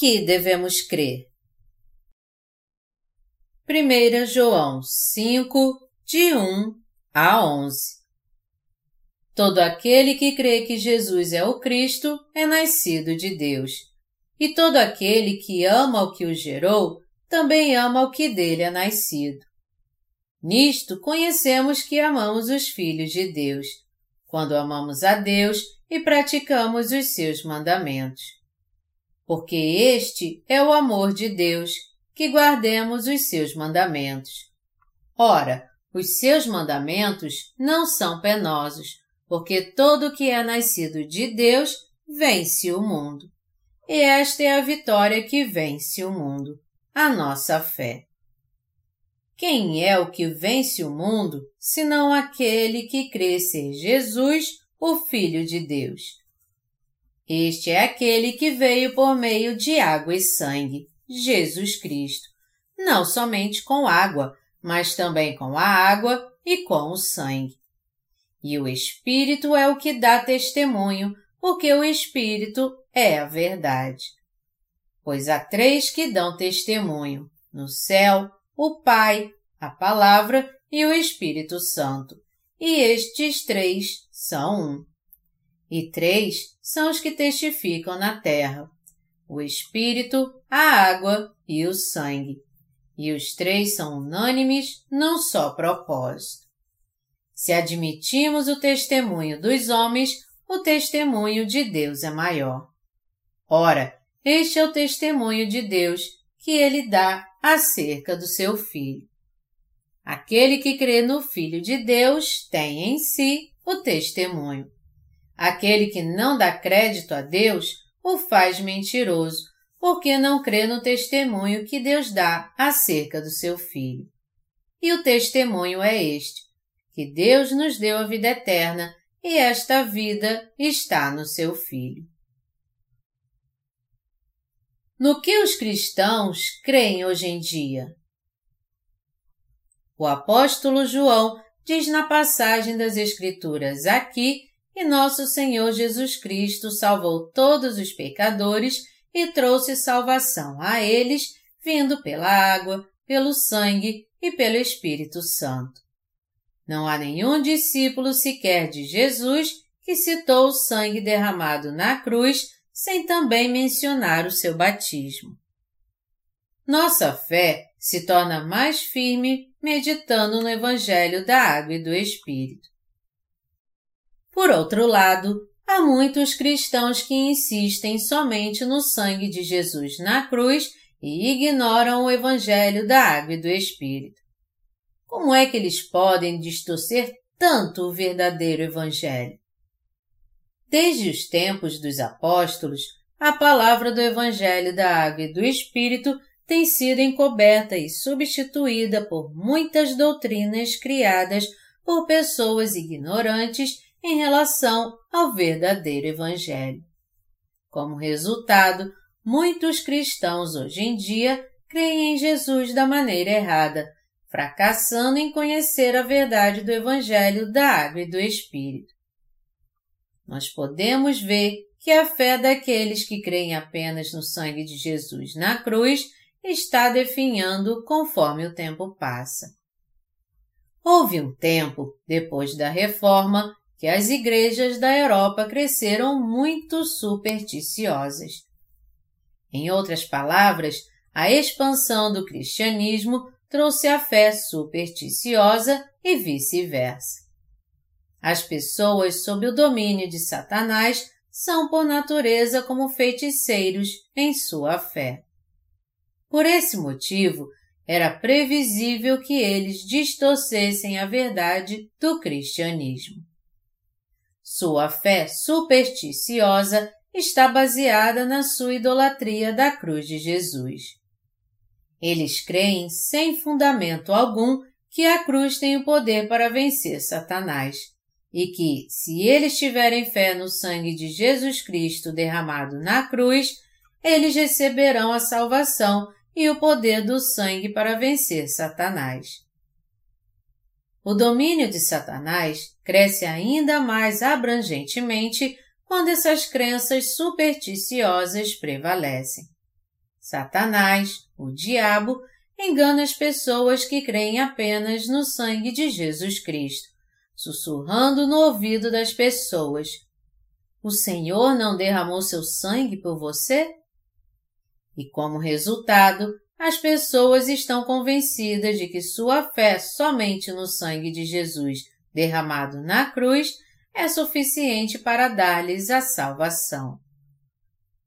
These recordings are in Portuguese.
que devemos crer? 1 João 5, de 1 a 11 Todo aquele que crê que Jesus é o Cristo é nascido de Deus. E todo aquele que ama o que o gerou também ama o que dele é nascido. Nisto conhecemos que amamos os filhos de Deus, quando amamos a Deus e praticamos os seus mandamentos. Porque este é o amor de Deus, que guardemos os seus mandamentos. Ora, os seus mandamentos não são penosos, porque todo que é nascido de Deus vence o mundo. E esta é a vitória que vence o mundo, a nossa fé. Quem é o que vence o mundo, senão aquele que crê ser Jesus, o Filho de Deus? Este é aquele que veio por meio de água e sangue, Jesus Cristo, não somente com água, mas também com a água e com o sangue. E o Espírito é o que dá testemunho, porque o Espírito é a verdade. Pois há três que dão testemunho, no céu, o Pai, a Palavra e o Espírito Santo. E estes três são um. E três são os que testificam na terra: o Espírito, a água e o sangue. E os três são unânimes num só propósito. Se admitimos o testemunho dos homens, o testemunho de Deus é maior. Ora, este é o testemunho de Deus que ele dá acerca do seu Filho. Aquele que crê no Filho de Deus tem em si o testemunho. Aquele que não dá crédito a Deus o faz mentiroso, porque não crê no testemunho que Deus dá acerca do seu Filho. E o testemunho é este: que Deus nos deu a vida eterna e esta vida está no seu Filho no que os cristãos creem hoje em dia. O apóstolo João diz na passagem das Escrituras aqui que nosso Senhor Jesus Cristo salvou todos os pecadores e trouxe salvação a eles, vindo pela água, pelo sangue e pelo Espírito Santo. Não há nenhum discípulo sequer de Jesus que citou o sangue derramado na cruz sem também mencionar o seu batismo. Nossa fé se torna mais firme meditando no Evangelho da Água e do Espírito. Por outro lado, há muitos cristãos que insistem somente no sangue de Jesus na cruz e ignoram o Evangelho da Água e do Espírito. Como é que eles podem distorcer tanto o verdadeiro Evangelho? Desde os tempos dos apóstolos, a palavra do Evangelho da Água e do Espírito tem sido encoberta e substituída por muitas doutrinas criadas por pessoas ignorantes em relação ao verdadeiro Evangelho. Como resultado, muitos cristãos hoje em dia creem em Jesus da maneira errada, fracassando em conhecer a verdade do Evangelho da Água e do Espírito nós podemos ver que a fé daqueles que creem apenas no sangue de Jesus na cruz está definhando conforme o tempo passa. Houve um tempo, depois da Reforma, que as igrejas da Europa cresceram muito supersticiosas. Em outras palavras, a expansão do cristianismo trouxe a fé supersticiosa e vice-versa. As pessoas sob o domínio de Satanás são por natureza como feiticeiros em sua fé. Por esse motivo, era previsível que eles distorcessem a verdade do cristianismo. Sua fé supersticiosa está baseada na sua idolatria da cruz de Jesus. Eles creem sem fundamento algum que a cruz tem o poder para vencer Satanás e que, se eles tiverem fé no sangue de Jesus Cristo derramado na cruz, eles receberão a salvação e o poder do sangue para vencer Satanás. O domínio de Satanás cresce ainda mais abrangentemente quando essas crenças supersticiosas prevalecem. Satanás, o diabo, engana as pessoas que creem apenas no sangue de Jesus Cristo, sussurrando no ouvido das pessoas: O Senhor não derramou seu sangue por você? E como resultado, as pessoas estão convencidas de que sua fé somente no sangue de Jesus derramado na cruz é suficiente para dar-lhes a salvação.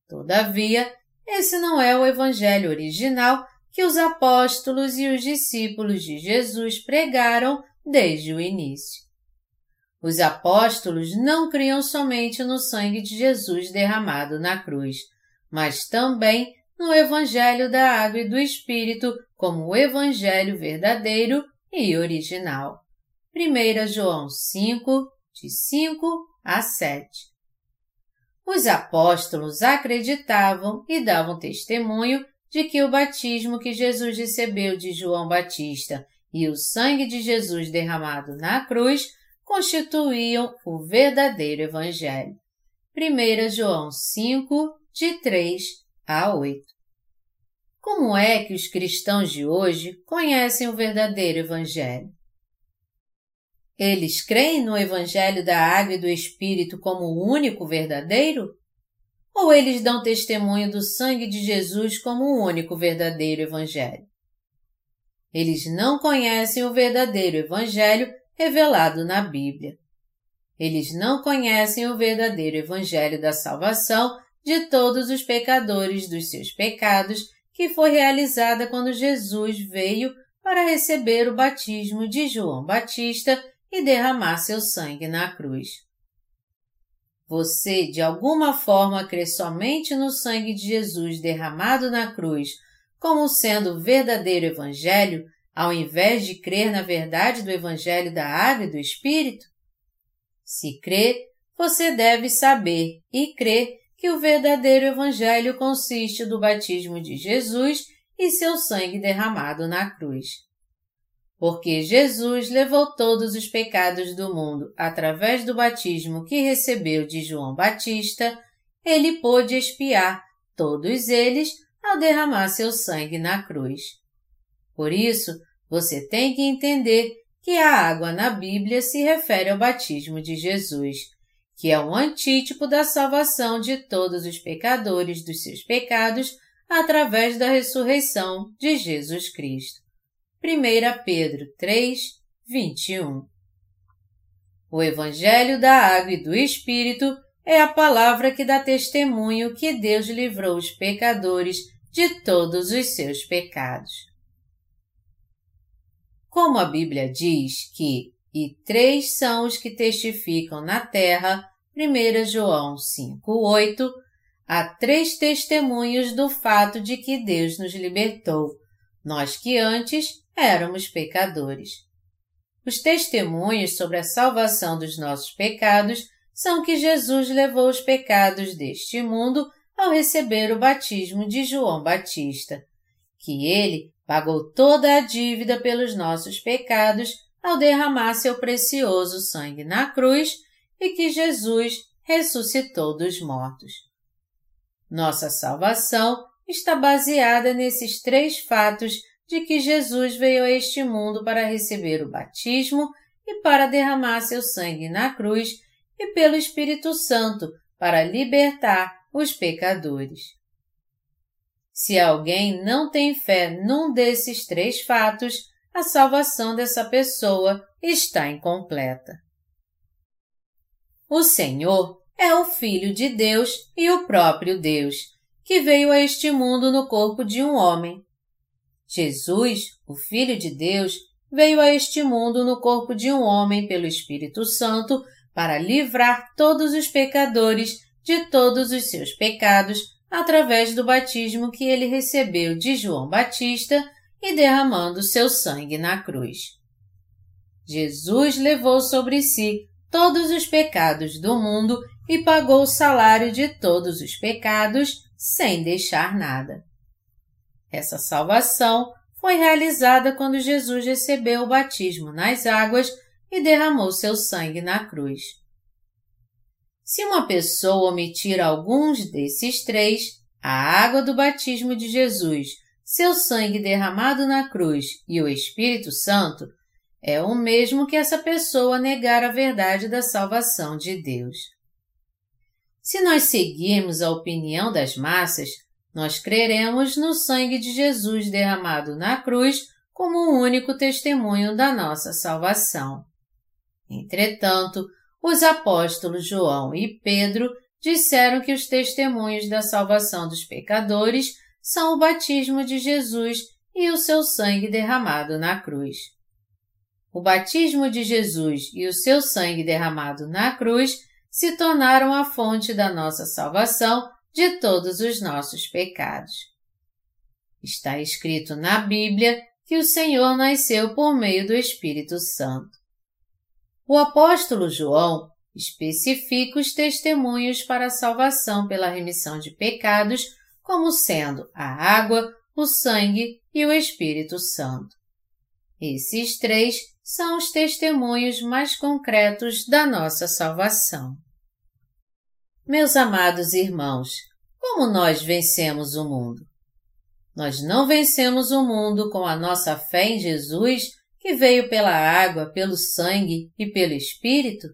Todavia, esse não é o Evangelho original que os apóstolos e os discípulos de Jesus pregaram desde o início. Os apóstolos não criam somente no sangue de Jesus derramado na cruz, mas também no Evangelho da Água e do Espírito como o Evangelho verdadeiro e original. 1 João 5, de 5 a 7. Os apóstolos acreditavam e davam testemunho de que o batismo que Jesus recebeu de João Batista e o sangue de Jesus derramado na cruz constituíam o verdadeiro Evangelho. 1 João 5, de 3 a 8. Como é que os cristãos de hoje conhecem o verdadeiro Evangelho? Eles creem no Evangelho da Água e do Espírito como o único verdadeiro? Ou eles dão testemunho do sangue de Jesus como o único verdadeiro Evangelho? Eles não conhecem o verdadeiro Evangelho revelado na Bíblia. Eles não conhecem o verdadeiro Evangelho da salvação de todos os pecadores dos seus pecados que foi realizada quando Jesus veio para receber o batismo de João Batista e derramar seu sangue na cruz. Você, de alguma forma, crê somente no sangue de Jesus derramado na cruz como sendo o verdadeiro Evangelho, ao invés de crer na verdade do Evangelho da Água e do Espírito? Se crê, você deve saber e crer que o verdadeiro Evangelho consiste do batismo de Jesus e seu sangue derramado na cruz porque Jesus levou todos os pecados do mundo através do batismo que recebeu de João Batista, ele pôde expiar todos eles ao derramar seu sangue na cruz. Por isso, você tem que entender que a água na Bíblia se refere ao batismo de Jesus, que é um antítipo da salvação de todos os pecadores dos seus pecados através da ressurreição de Jesus Cristo. 1 Pedro 3, 21. O Evangelho da Água e do Espírito é a palavra que dá testemunho que Deus livrou os pecadores de todos os seus pecados. Como a Bíblia diz que e três são os que testificam na terra, 1 João 5,8, há três testemunhos do fato de que Deus nos libertou, nós que antes éramos pecadores. Os testemunhos sobre a salvação dos nossos pecados são que Jesus levou os pecados deste mundo ao receber o batismo de João Batista, que ele pagou toda a dívida pelos nossos pecados ao derramar seu precioso sangue na cruz e que Jesus ressuscitou dos mortos. Nossa salvação está baseada nesses três fatos de que Jesus veio a este mundo para receber o batismo e para derramar seu sangue na cruz e pelo Espírito Santo para libertar os pecadores. Se alguém não tem fé num desses três fatos, a salvação dessa pessoa está incompleta. O Senhor é o Filho de Deus e o próprio Deus, que veio a este mundo no corpo de um homem Jesus, o Filho de Deus, veio a este mundo no corpo de um homem pelo Espírito Santo para livrar todos os pecadores de todos os seus pecados através do batismo que ele recebeu de João Batista e derramando seu sangue na cruz. Jesus levou sobre si todos os pecados do mundo e pagou o salário de todos os pecados sem deixar nada. Essa salvação foi realizada quando Jesus recebeu o batismo nas águas e derramou seu sangue na cruz. Se uma pessoa omitir alguns desses três, a água do batismo de Jesus, seu sangue derramado na cruz e o Espírito Santo, é o mesmo que essa pessoa negar a verdade da salvação de Deus. Se nós seguirmos a opinião das massas, nós creremos no sangue de Jesus derramado na cruz como o único testemunho da nossa salvação. Entretanto, os apóstolos João e Pedro disseram que os testemunhos da salvação dos pecadores são o batismo de Jesus e o seu sangue derramado na cruz. O batismo de Jesus e o seu sangue derramado na cruz se tornaram a fonte da nossa salvação de todos os nossos pecados. Está escrito na Bíblia que o Senhor nasceu por meio do Espírito Santo. O apóstolo João especifica os testemunhos para a salvação pela remissão de pecados como sendo a água, o sangue e o Espírito Santo. Esses três são os testemunhos mais concretos da nossa salvação. Meus amados irmãos, como nós vencemos o mundo? Nós não vencemos o mundo com a nossa fé em Jesus que veio pela água, pelo sangue e pelo Espírito?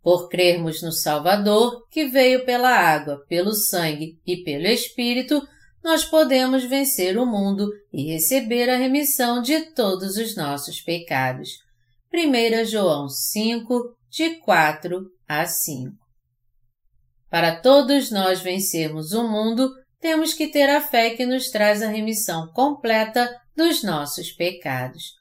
Por crermos no Salvador, que veio pela água, pelo sangue e pelo Espírito, nós podemos vencer o mundo e receber a remissão de todos os nossos pecados. 1 João 5, de 4 a 5. Para todos nós vencermos o mundo, temos que ter a fé que nos traz a remissão completa dos nossos pecados.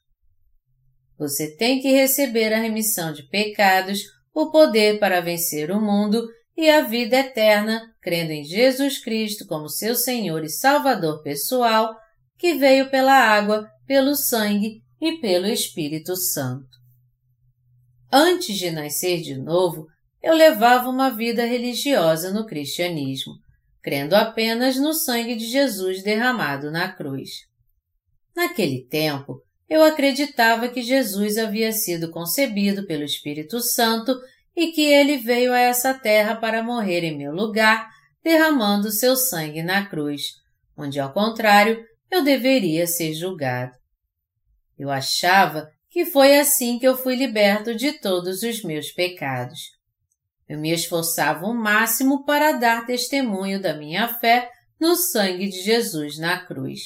Você tem que receber a remissão de pecados, o poder para vencer o mundo e a vida eterna, crendo em Jesus Cristo como seu Senhor e Salvador pessoal, que veio pela água, pelo sangue e pelo Espírito Santo. Antes de nascer de novo, eu levava uma vida religiosa no cristianismo, crendo apenas no sangue de Jesus derramado na cruz. Naquele tempo, eu acreditava que Jesus havia sido concebido pelo Espírito Santo e que ele veio a essa terra para morrer em meu lugar, derramando seu sangue na cruz, onde, ao contrário, eu deveria ser julgado. Eu achava que foi assim que eu fui liberto de todos os meus pecados. Eu me esforçava o máximo para dar testemunho da minha fé no sangue de Jesus na cruz.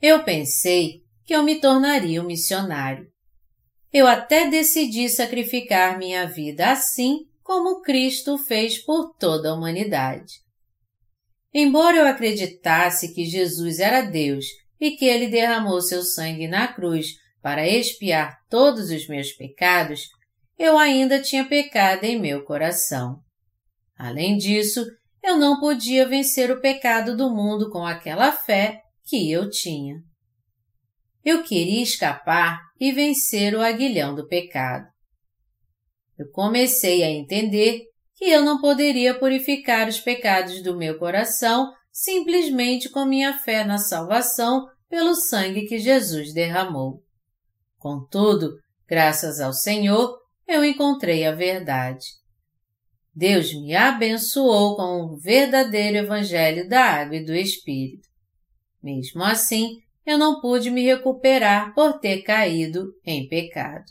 Eu pensei que eu me tornaria um missionário. Eu até decidi sacrificar minha vida assim como Cristo fez por toda a humanidade. Embora eu acreditasse que Jesus era Deus e que ele derramou seu sangue na cruz para expiar todos os meus pecados, eu ainda tinha pecado em meu coração. Além disso, eu não podia vencer o pecado do mundo com aquela fé que eu tinha. Eu queria escapar e vencer o aguilhão do pecado. Eu comecei a entender que eu não poderia purificar os pecados do meu coração simplesmente com minha fé na salvação pelo sangue que Jesus derramou. Contudo, graças ao Senhor, eu encontrei a verdade. Deus me abençoou com o verdadeiro Evangelho da Água e do Espírito. Mesmo assim, eu não pude me recuperar por ter caído em pecado.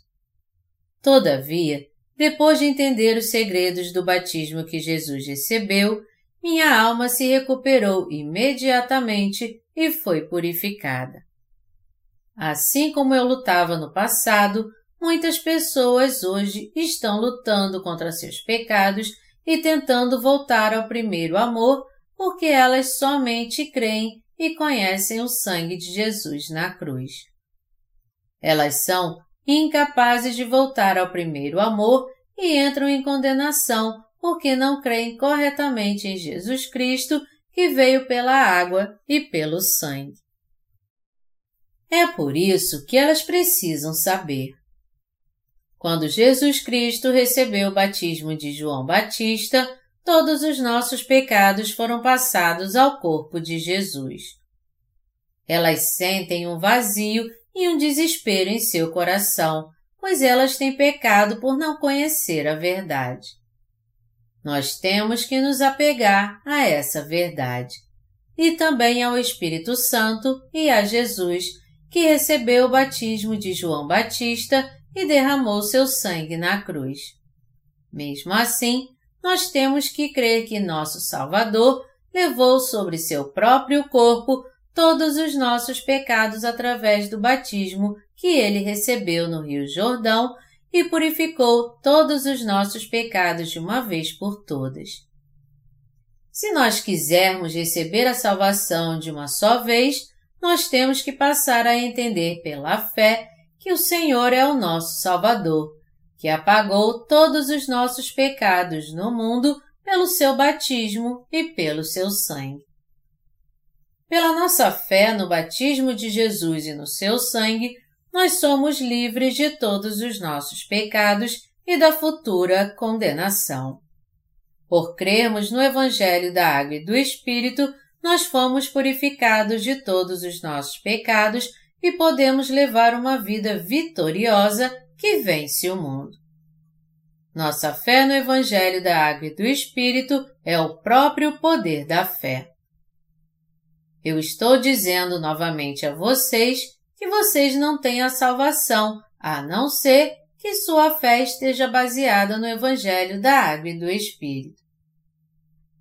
Todavia, depois de entender os segredos do batismo que Jesus recebeu, minha alma se recuperou imediatamente e foi purificada. Assim como eu lutava no passado, muitas pessoas hoje estão lutando contra seus pecados e tentando voltar ao primeiro amor porque elas somente creem e conhecem o sangue de Jesus na cruz. Elas são incapazes de voltar ao primeiro amor e entram em condenação porque não creem corretamente em Jesus Cristo que veio pela água e pelo sangue. É por isso que elas precisam saber. Quando Jesus Cristo recebeu o batismo de João Batista, todos os nossos pecados foram passados ao corpo de Jesus. Elas sentem um vazio e um desespero em seu coração, pois elas têm pecado por não conhecer a verdade. Nós temos que nos apegar a essa verdade. E também ao Espírito Santo e a Jesus, que recebeu o batismo de João Batista e derramou seu sangue na cruz. Mesmo assim, nós temos que crer que nosso Salvador levou sobre seu próprio corpo todos os nossos pecados através do batismo que ele recebeu no Rio Jordão e purificou todos os nossos pecados de uma vez por todas. Se nós quisermos receber a salvação de uma só vez, nós temos que passar a entender pela fé que o Senhor é o nosso Salvador, que apagou todos os nossos pecados no mundo pelo seu batismo e pelo seu sangue. Pela nossa fé no batismo de Jesus e no seu sangue, nós somos livres de todos os nossos pecados e da futura condenação. Por crermos no Evangelho da Água e do Espírito, nós fomos purificados de todos os nossos pecados e podemos levar uma vida vitoriosa que vence o mundo. Nossa fé no Evangelho da Água e do Espírito é o próprio poder da fé. Eu estou dizendo novamente a vocês que vocês não têm a salvação, a não ser que sua fé esteja baseada no Evangelho da Água e do Espírito.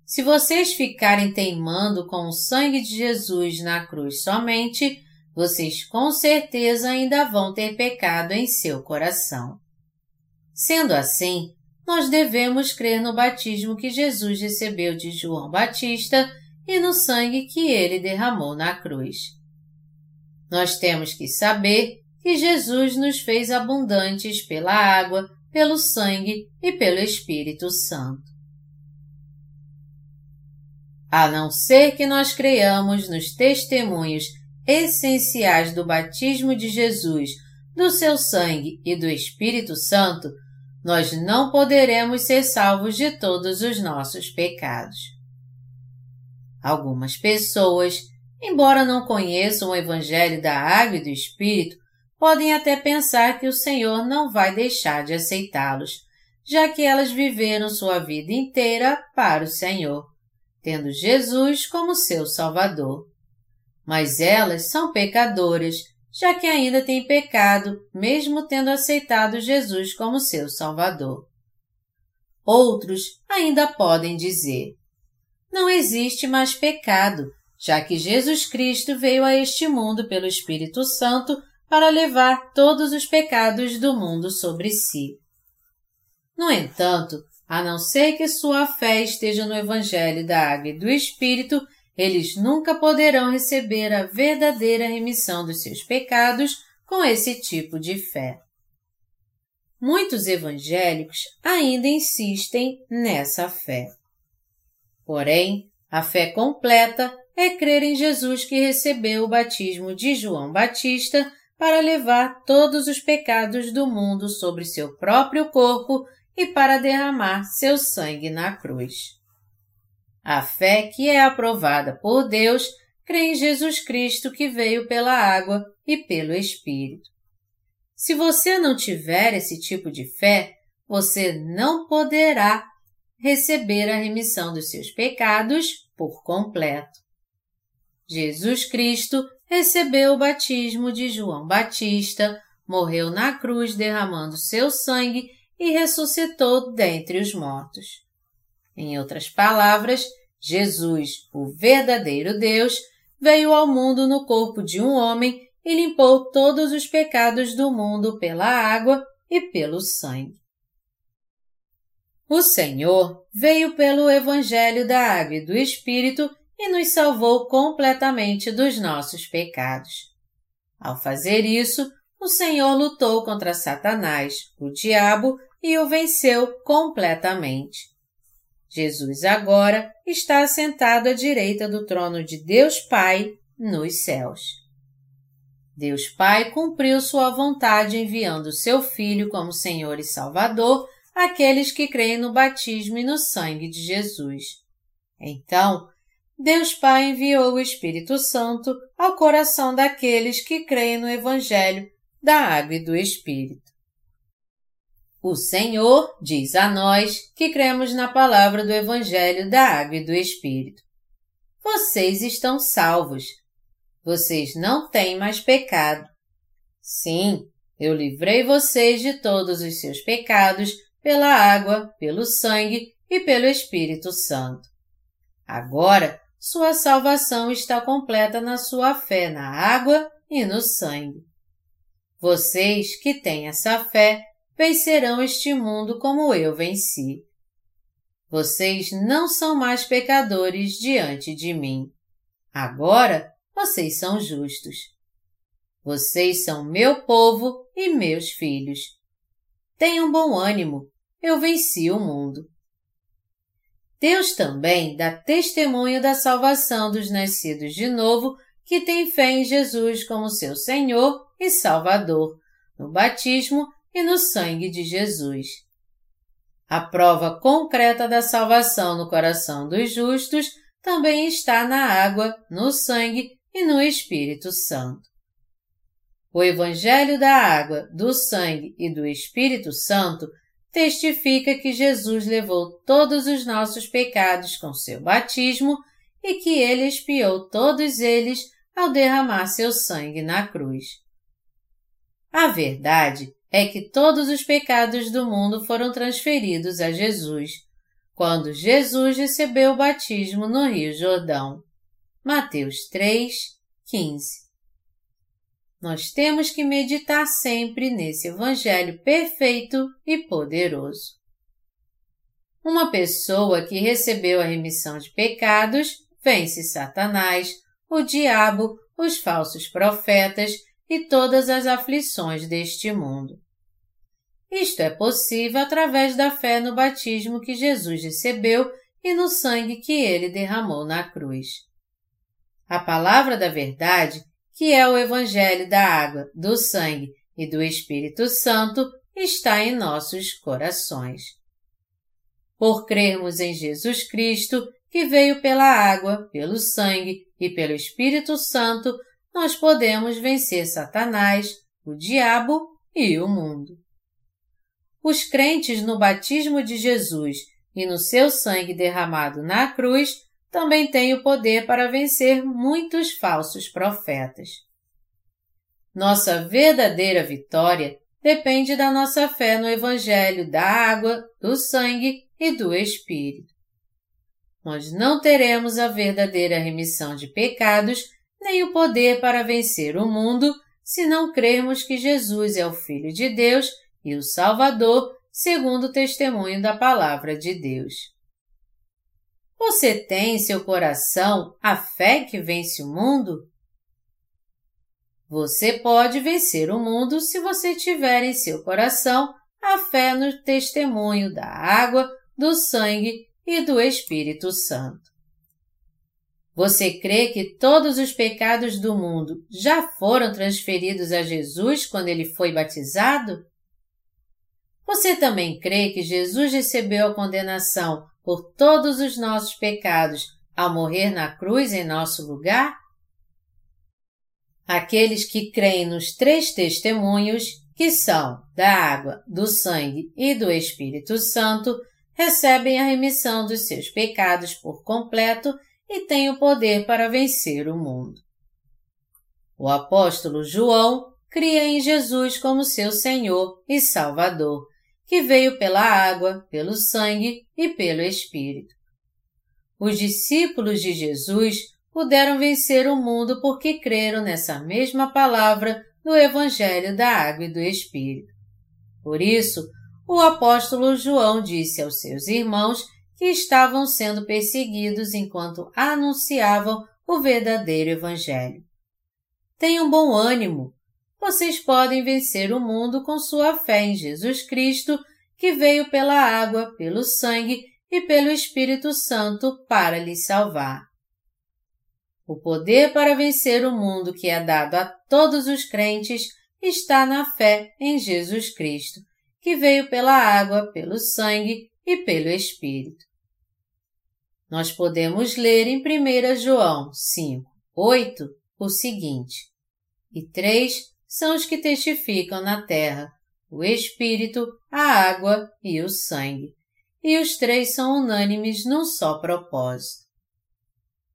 Se vocês ficarem teimando com o sangue de Jesus na cruz somente, vocês com certeza ainda vão ter pecado em seu coração. Sendo assim, nós devemos crer no batismo que Jesus recebeu de João Batista e no sangue que ele derramou na cruz. Nós temos que saber que Jesus nos fez abundantes pela água, pelo sangue e pelo Espírito Santo. A não ser que nós creiamos nos testemunhos essenciais do batismo de Jesus, do seu sangue e do Espírito Santo, nós não poderemos ser salvos de todos os nossos pecados. Algumas pessoas embora não conheçam o Evangelho da Água e do Espírito, podem até pensar que o Senhor não vai deixar de aceitá-los, já que elas viveram sua vida inteira para o Senhor, tendo Jesus como seu Salvador. Mas elas são pecadoras, já que ainda têm pecado, mesmo tendo aceitado Jesus como seu Salvador. Outros ainda podem dizer: Não existe mais pecado, já que Jesus Cristo veio a este mundo pelo Espírito Santo para levar todos os pecados do mundo sobre si. No entanto, a não ser que sua fé esteja no Evangelho da Água e do Espírito, eles nunca poderão receber a verdadeira remissão dos seus pecados com esse tipo de fé. Muitos evangélicos ainda insistem nessa fé. Porém, a fé completa é crer em Jesus que recebeu o batismo de João Batista para levar todos os pecados do mundo sobre seu próprio corpo e para derramar seu sangue na cruz. A fé que é aprovada por Deus crê em Jesus Cristo que veio pela água e pelo Espírito. Se você não tiver esse tipo de fé, você não poderá receber a remissão dos seus pecados por completo. Jesus Cristo recebeu o batismo de João Batista, morreu na cruz derramando seu sangue e ressuscitou dentre os mortos. Em outras palavras, Jesus, o verdadeiro Deus, veio ao mundo no corpo de um homem e limpou todos os pecados do mundo pela água e pelo sangue. O Senhor veio pelo Evangelho da Água e do Espírito e nos salvou completamente dos nossos pecados. Ao fazer isso, o Senhor lutou contra Satanás, o diabo, e o venceu completamente. Jesus agora está assentado à direita do trono de Deus Pai nos céus. Deus Pai cumpriu sua vontade enviando seu Filho como Senhor e Salvador àqueles que creem no batismo e no sangue de Jesus. Então, Deus Pai enviou o Espírito Santo ao coração daqueles que creem no Evangelho da Água e do Espírito. O Senhor diz a nós que cremos na palavra do Evangelho da Água e do Espírito. Vocês estão salvos. Vocês não têm mais pecado. Sim, eu livrei vocês de todos os seus pecados pela água, pelo sangue e pelo Espírito Santo. Agora, sua salvação está completa na sua fé na água e no sangue. Vocês que têm essa fé vencerão este mundo como eu venci. Vocês não são mais pecadores diante de mim. Agora vocês são justos. Vocês são meu povo e meus filhos. Tenham bom ânimo, eu venci o mundo. Deus também dá testemunho da salvação dos nascidos de novo que têm fé em Jesus como seu Senhor e Salvador, no batismo e no sangue de Jesus. A prova concreta da salvação no coração dos justos também está na água, no sangue e no Espírito Santo. O Evangelho da água, do sangue e do Espírito Santo testifica que Jesus levou todos os nossos pecados com seu batismo e que ele expiou todos eles ao derramar seu sangue na cruz. A verdade é que todos os pecados do mundo foram transferidos a Jesus, quando Jesus recebeu o batismo no Rio Jordão. Mateus 3, 15. Nós temos que meditar sempre nesse Evangelho perfeito e poderoso. Uma pessoa que recebeu a remissão de pecados vence Satanás, o diabo, os falsos profetas e todas as aflições deste mundo. Isto é possível através da fé no batismo que Jesus recebeu e no sangue que ele derramou na cruz. A palavra da verdade, que é o Evangelho da água, do sangue e do Espírito Santo, está em nossos corações. Por crermos em Jesus Cristo, que veio pela água, pelo sangue e pelo Espírito Santo, nós podemos vencer Satanás, o diabo e o mundo. Os crentes no batismo de Jesus e no seu sangue derramado na cruz também têm o poder para vencer muitos falsos profetas. Nossa verdadeira vitória depende da nossa fé no Evangelho da água, do sangue e do Espírito. Nós não teremos a verdadeira remissão de pecados nem o poder para vencer o mundo se não crermos que Jesus é o Filho de Deus e o Salvador, segundo o testemunho da Palavra de Deus. Você tem em seu coração a fé que vence o mundo? Você pode vencer o mundo se você tiver em seu coração a fé no testemunho da água, do sangue e do Espírito Santo. Você crê que todos os pecados do mundo já foram transferidos a Jesus quando ele foi batizado? Você também crê que Jesus recebeu a condenação por todos os nossos pecados ao morrer na cruz em nosso lugar? Aqueles que creem nos três testemunhos, que são da água, do sangue e do Espírito Santo, recebem a remissão dos seus pecados por completo e têm o poder para vencer o mundo. O apóstolo João cria em Jesus como seu Senhor e Salvador que veio pela água, pelo sangue e pelo Espírito. Os discípulos de Jesus puderam vencer o mundo porque creram nessa mesma palavra do Evangelho da Água e do Espírito. Por isso, o apóstolo João disse aos seus irmãos que estavam sendo perseguidos enquanto anunciavam o verdadeiro Evangelho. Tenham bom ânimo, vocês podem vencer o mundo com sua fé em Jesus Cristo, que veio pela água, pelo sangue e pelo Espírito Santo para lhes salvar. O poder para vencer o mundo que é dado a todos os crentes está na fé em Jesus Cristo, que veio pela água, pelo sangue e pelo Espírito. Nós podemos ler em 1 João 5, 8 o seguinte: E três são os que testificam na terra, o Espírito, a água e o sangue, e os três são unânimes num só propósito.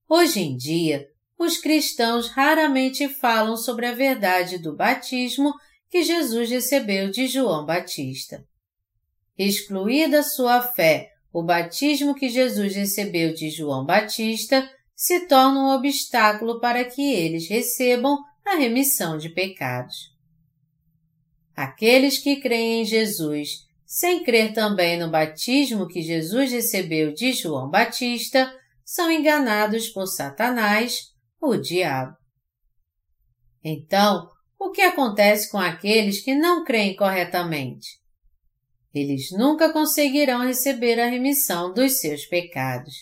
Hoje em dia, os cristãos raramente falam sobre a verdade do batismo que Jesus recebeu de João Batista. Excluída sua fé, o batismo que Jesus recebeu de João Batista se torna um obstáculo para que eles recebam a remissão de pecados. Aqueles que creem em Jesus, sem crer também no batismo que Jesus recebeu de João Batista, são enganados por Satanás, o diabo. Então, o que acontece com aqueles que não creem corretamente? Eles nunca conseguirão receber a remissão dos seus pecados.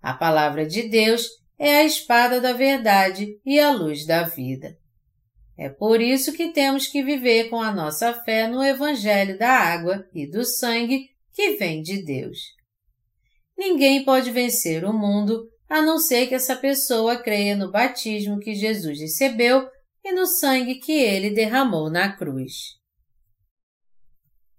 A palavra de Deus é a espada da verdade e a luz da vida. É por isso que temos que viver com a nossa fé no Evangelho da água e do sangue que vem de Deus. Ninguém pode vencer o mundo a não ser que essa pessoa creia no batismo que Jesus recebeu e no sangue que ele derramou na cruz.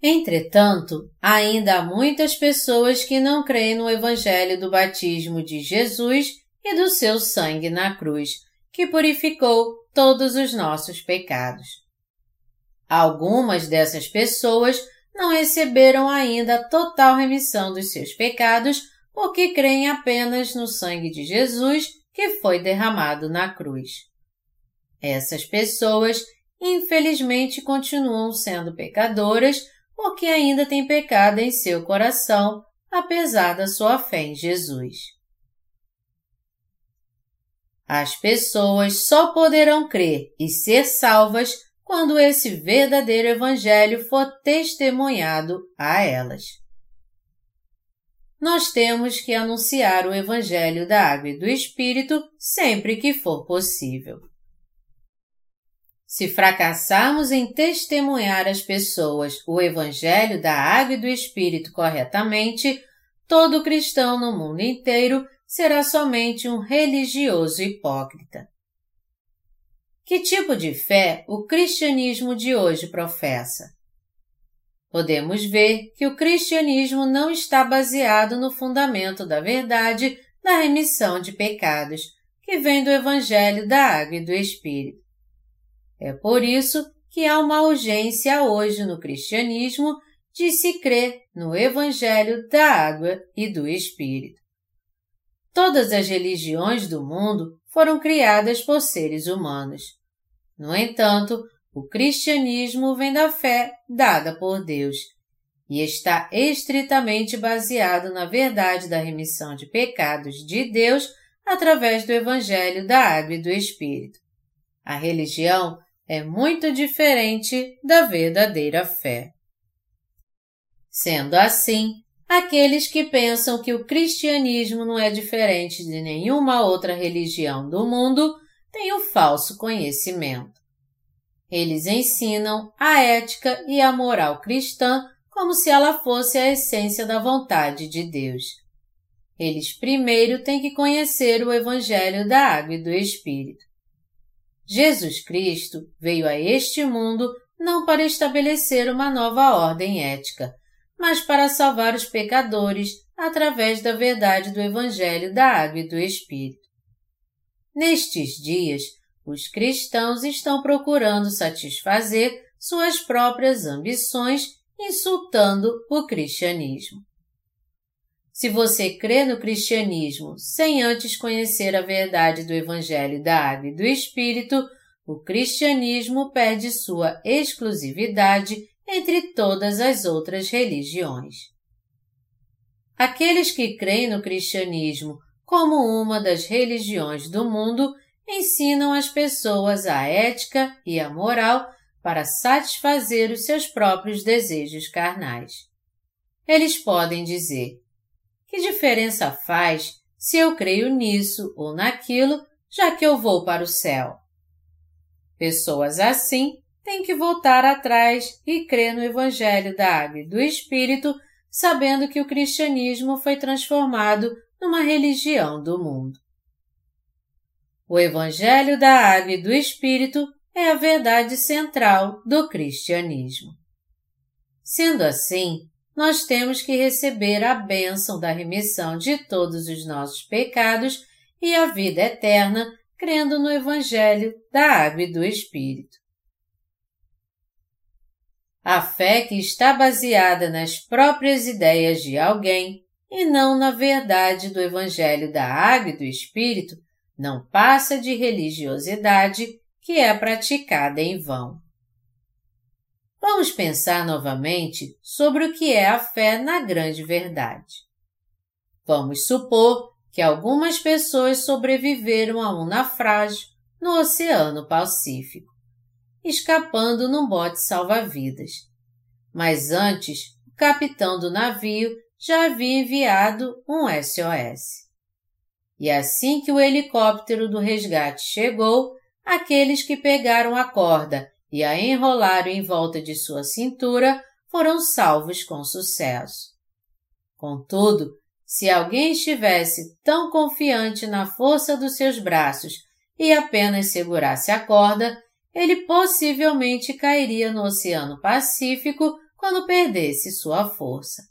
Entretanto, ainda há muitas pessoas que não creem no Evangelho do batismo de Jesus e do seu sangue na cruz, que purificou todos os nossos pecados. Algumas dessas pessoas não receberam ainda a total remissão dos seus pecados porque creem apenas no sangue de Jesus que foi derramado na cruz. Essas pessoas, infelizmente, continuam sendo pecadoras porque ainda têm pecado em seu coração, apesar da sua fé em Jesus. As pessoas só poderão crer e ser salvas quando esse verdadeiro Evangelho for testemunhado a elas nós temos que anunciar o Evangelho da Água e do Espírito sempre que for possível. Se fracassarmos em testemunhar às pessoas o Evangelho da Água e do Espírito corretamente, todo cristão no mundo inteiro será somente um religioso hipócrita. Que tipo de fé o cristianismo de hoje professa? podemos ver que o cristianismo não está baseado no fundamento da verdade da remissão de pecados, que vem do Evangelho da Água e do Espírito. É por isso que há uma urgência hoje no cristianismo de se crer no Evangelho da Água e do Espírito. Todas as religiões do mundo foram criadas por seres humanos. No entanto, o cristianismo vem da fé dada por Deus e está estritamente baseado na verdade da remissão de pecados de Deus através do Evangelho da Água e do Espírito. A religião é muito diferente da verdadeira fé. Sendo assim, aqueles que pensam que o cristianismo não é diferente de nenhuma outra religião do mundo têm o falso conhecimento. Eles ensinam a ética e a moral cristã como se ela fosse a essência da vontade de Deus. Eles primeiro têm que conhecer o Evangelho da Água e do Espírito. Jesus Cristo veio a este mundo não para estabelecer uma nova ordem ética, mas para salvar os pecadores através da verdade do Evangelho da Água e do Espírito. Nestes dias, os cristãos estão procurando satisfazer suas próprias ambições, insultando o cristianismo. Se você crê no cristianismo sem antes conhecer a verdade do Evangelho da Água e do Espírito, o cristianismo perde sua exclusividade entre todas as outras religiões. Aqueles que creem no cristianismo como uma das religiões do mundo ensinam as pessoas a ética e a moral para satisfazer os seus próprios desejos carnais. Eles podem dizer: que diferença faz se eu creio nisso ou naquilo, já que eu vou para o céu? Pessoas assim têm que voltar atrás e crer no Evangelho da Água e do Espírito, sabendo que o cristianismo foi transformado numa religião do mundo. O Evangelho da Água e do Espírito é a verdade central do cristianismo. Sendo assim, nós temos que receber a bênção da remissão de todos os nossos pecados e a vida eterna crendo no Evangelho da Água e do Espírito. A fé que está baseada nas próprias ideias de alguém e não na verdade do Evangelho da Água e do Espírito não passa de religiosidade que é praticada em vão. Vamos pensar novamente sobre o que é a fé na grande verdade. Vamos supor que algumas pessoas sobreviveram a um naufrágio no Oceano Pacífico, escapando num bote salva-vidas. Mas antes, o capitão do navio já havia enviado um SOS. E assim que o helicóptero do resgate chegou, aqueles que pegaram a corda e a enrolaram em volta de sua cintura foram salvos com sucesso. Contudo, se alguém estivesse tão confiante na força dos seus braços e apenas segurasse a corda, ele possivelmente cairia no Oceano Pacífico quando perdesse sua força.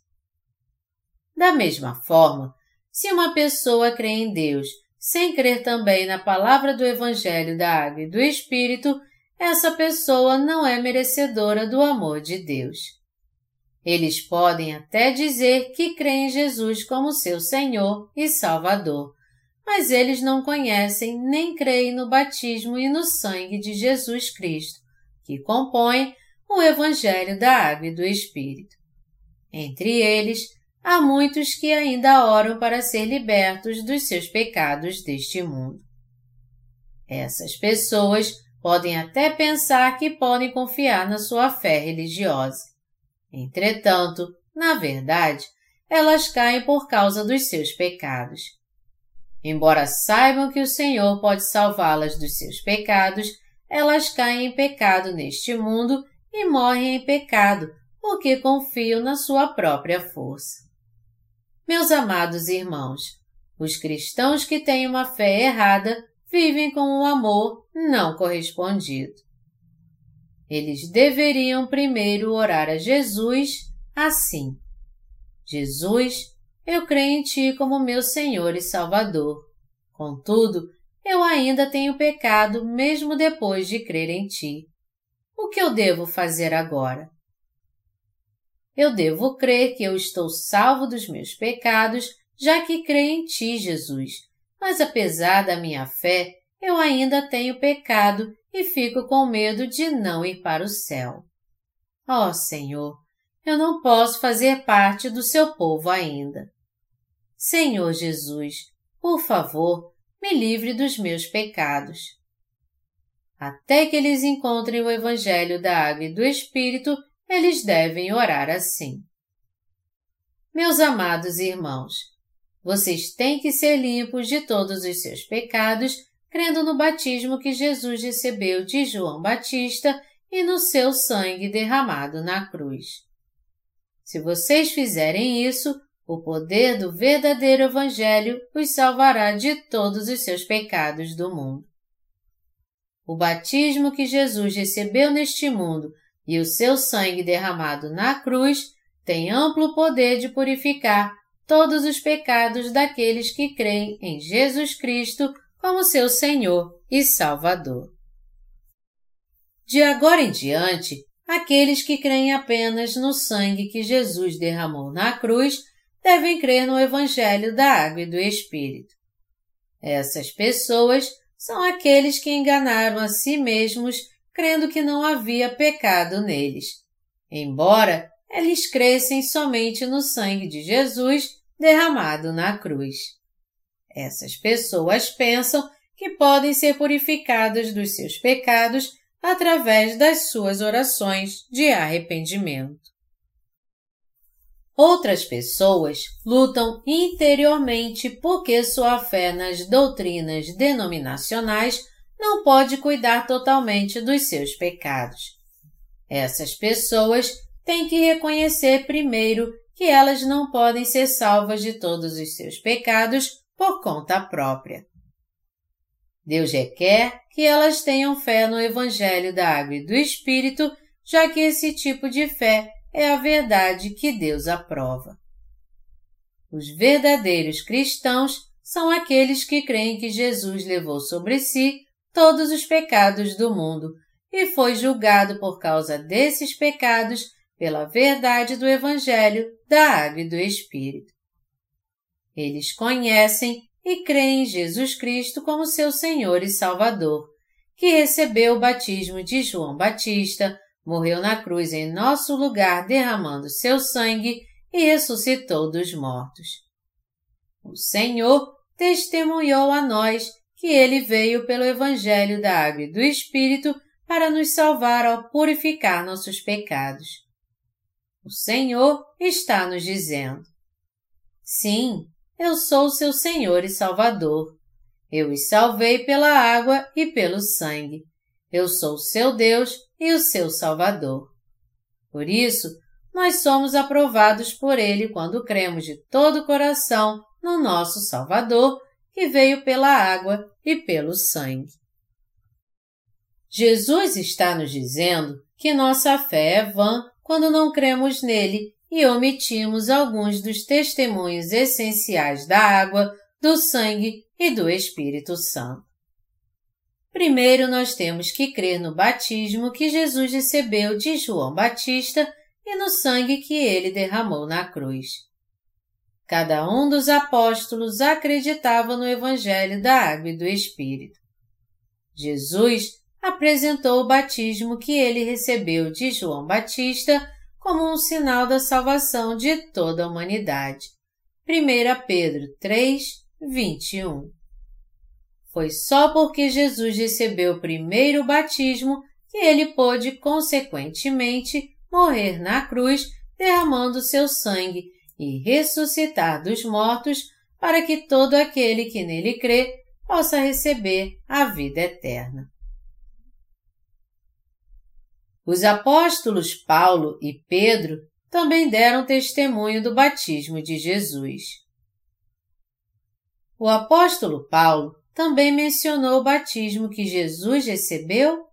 Da mesma forma, se uma pessoa crê em Deus sem crer também na palavra do Evangelho da Água e do Espírito, essa pessoa não é merecedora do amor de Deus. Eles podem até dizer que creem em Jesus como seu Senhor e Salvador, mas eles não conhecem nem creem no batismo e no sangue de Jesus Cristo, que compõe o Evangelho da Água e do Espírito. Entre eles, há muitos que ainda oram para ser libertos dos seus pecados deste mundo. Essas pessoas podem até pensar que podem confiar na sua fé religiosa Entretanto, na verdade, elas caem por causa dos seus pecados. Embora saibam que o Senhor pode salvá-las dos seus pecados, elas caem em pecado neste mundo e morrem em pecado porque confiam na sua própria força. Meus amados irmãos, os cristãos que têm uma fé errada vivem com um amor não correspondido. Eles deveriam primeiro orar a Jesus assim: Jesus, eu creio em Ti como meu Senhor e Salvador. Contudo, eu ainda tenho pecado mesmo depois de crer em Ti. O que eu devo fazer agora? Eu devo crer que eu estou salvo dos meus pecados, já que creio em Ti, Jesus. Mas apesar da minha fé, eu ainda tenho pecado e fico com medo de não ir para o céu. Ó oh, Senhor, eu não posso fazer parte do seu povo ainda. Senhor Jesus, por favor, me livre dos meus pecados. Até que eles encontrem o Evangelho da Água e do Espírito, eles devem orar assim. Meus amados irmãos, vocês têm que ser limpos de todos os seus pecados crendo no batismo que Jesus recebeu de João Batista e no seu sangue derramado na cruz. Se vocês fizerem isso, o poder do verdadeiro Evangelho os salvará de todos os seus pecados do mundo. O batismo que Jesus recebeu neste mundo e o seu sangue derramado na cruz tem amplo poder de purificar todos os pecados daqueles que creem em Jesus Cristo como seu Senhor e Salvador. De agora em diante, aqueles que creem apenas no sangue que Jesus derramou na cruz devem crer no Evangelho da Água e do Espírito. Essas pessoas são aqueles que enganaram a si mesmos crendo que não havia pecado neles, embora eles crescem somente no sangue de Jesus derramado na cruz. Essas pessoas pensam que podem ser purificadas dos seus pecados através das suas orações de arrependimento. Outras pessoas lutam interiormente porque sua fé nas doutrinas denominacionais não pode cuidar totalmente dos seus pecados. Essas pessoas têm que reconhecer primeiro que elas não podem ser salvas de todos os seus pecados por conta própria. Deus requer que elas tenham fé no Evangelho da Água e do Espírito, já que esse tipo de fé é a verdade que Deus aprova. Os verdadeiros cristãos são aqueles que creem que Jesus levou sobre si todos os pecados do mundo e foi julgado por causa desses pecados pela verdade do Evangelho da Água e do Espírito. Eles conhecem e creem em Jesus Cristo como seu Senhor e Salvador, que recebeu o batismo de João Batista, morreu na cruz em nosso lugar derramando seu sangue e ressuscitou dos mortos. O Senhor testemunhou a nós que ele veio pelo Evangelho da Água e do Espírito para nos salvar ao purificar nossos pecados. O Senhor está nos dizendo: Sim, eu sou seu Senhor e Salvador. Eu os salvei pela água e pelo sangue. Eu sou seu Deus e o seu Salvador. Por isso, nós somos aprovados por Ele quando cremos de todo o coração no nosso Salvador, que veio pela água e pelo sangue. Jesus está nos dizendo que nossa fé é vã quando não cremos nele e omitimos alguns dos testemunhos essenciais da água, do sangue e do Espírito Santo. Primeiro, nós temos que crer no batismo que Jesus recebeu de João Batista e no sangue que ele derramou na cruz. Cada um dos apóstolos acreditava no Evangelho da Água e do Espírito. Jesus apresentou o batismo que ele recebeu de João Batista como um sinal da salvação de toda a humanidade. 1 Pedro 3, 21 Foi só porque Jesus recebeu o primeiro batismo que ele pôde, consequentemente, morrer na cruz, derramando seu sangue e ressuscitar dos mortos, para que todo aquele que nele crê possa receber a vida eterna. Os apóstolos Paulo e Pedro também deram testemunho do batismo de Jesus. O apóstolo Paulo também mencionou o batismo que Jesus recebeu?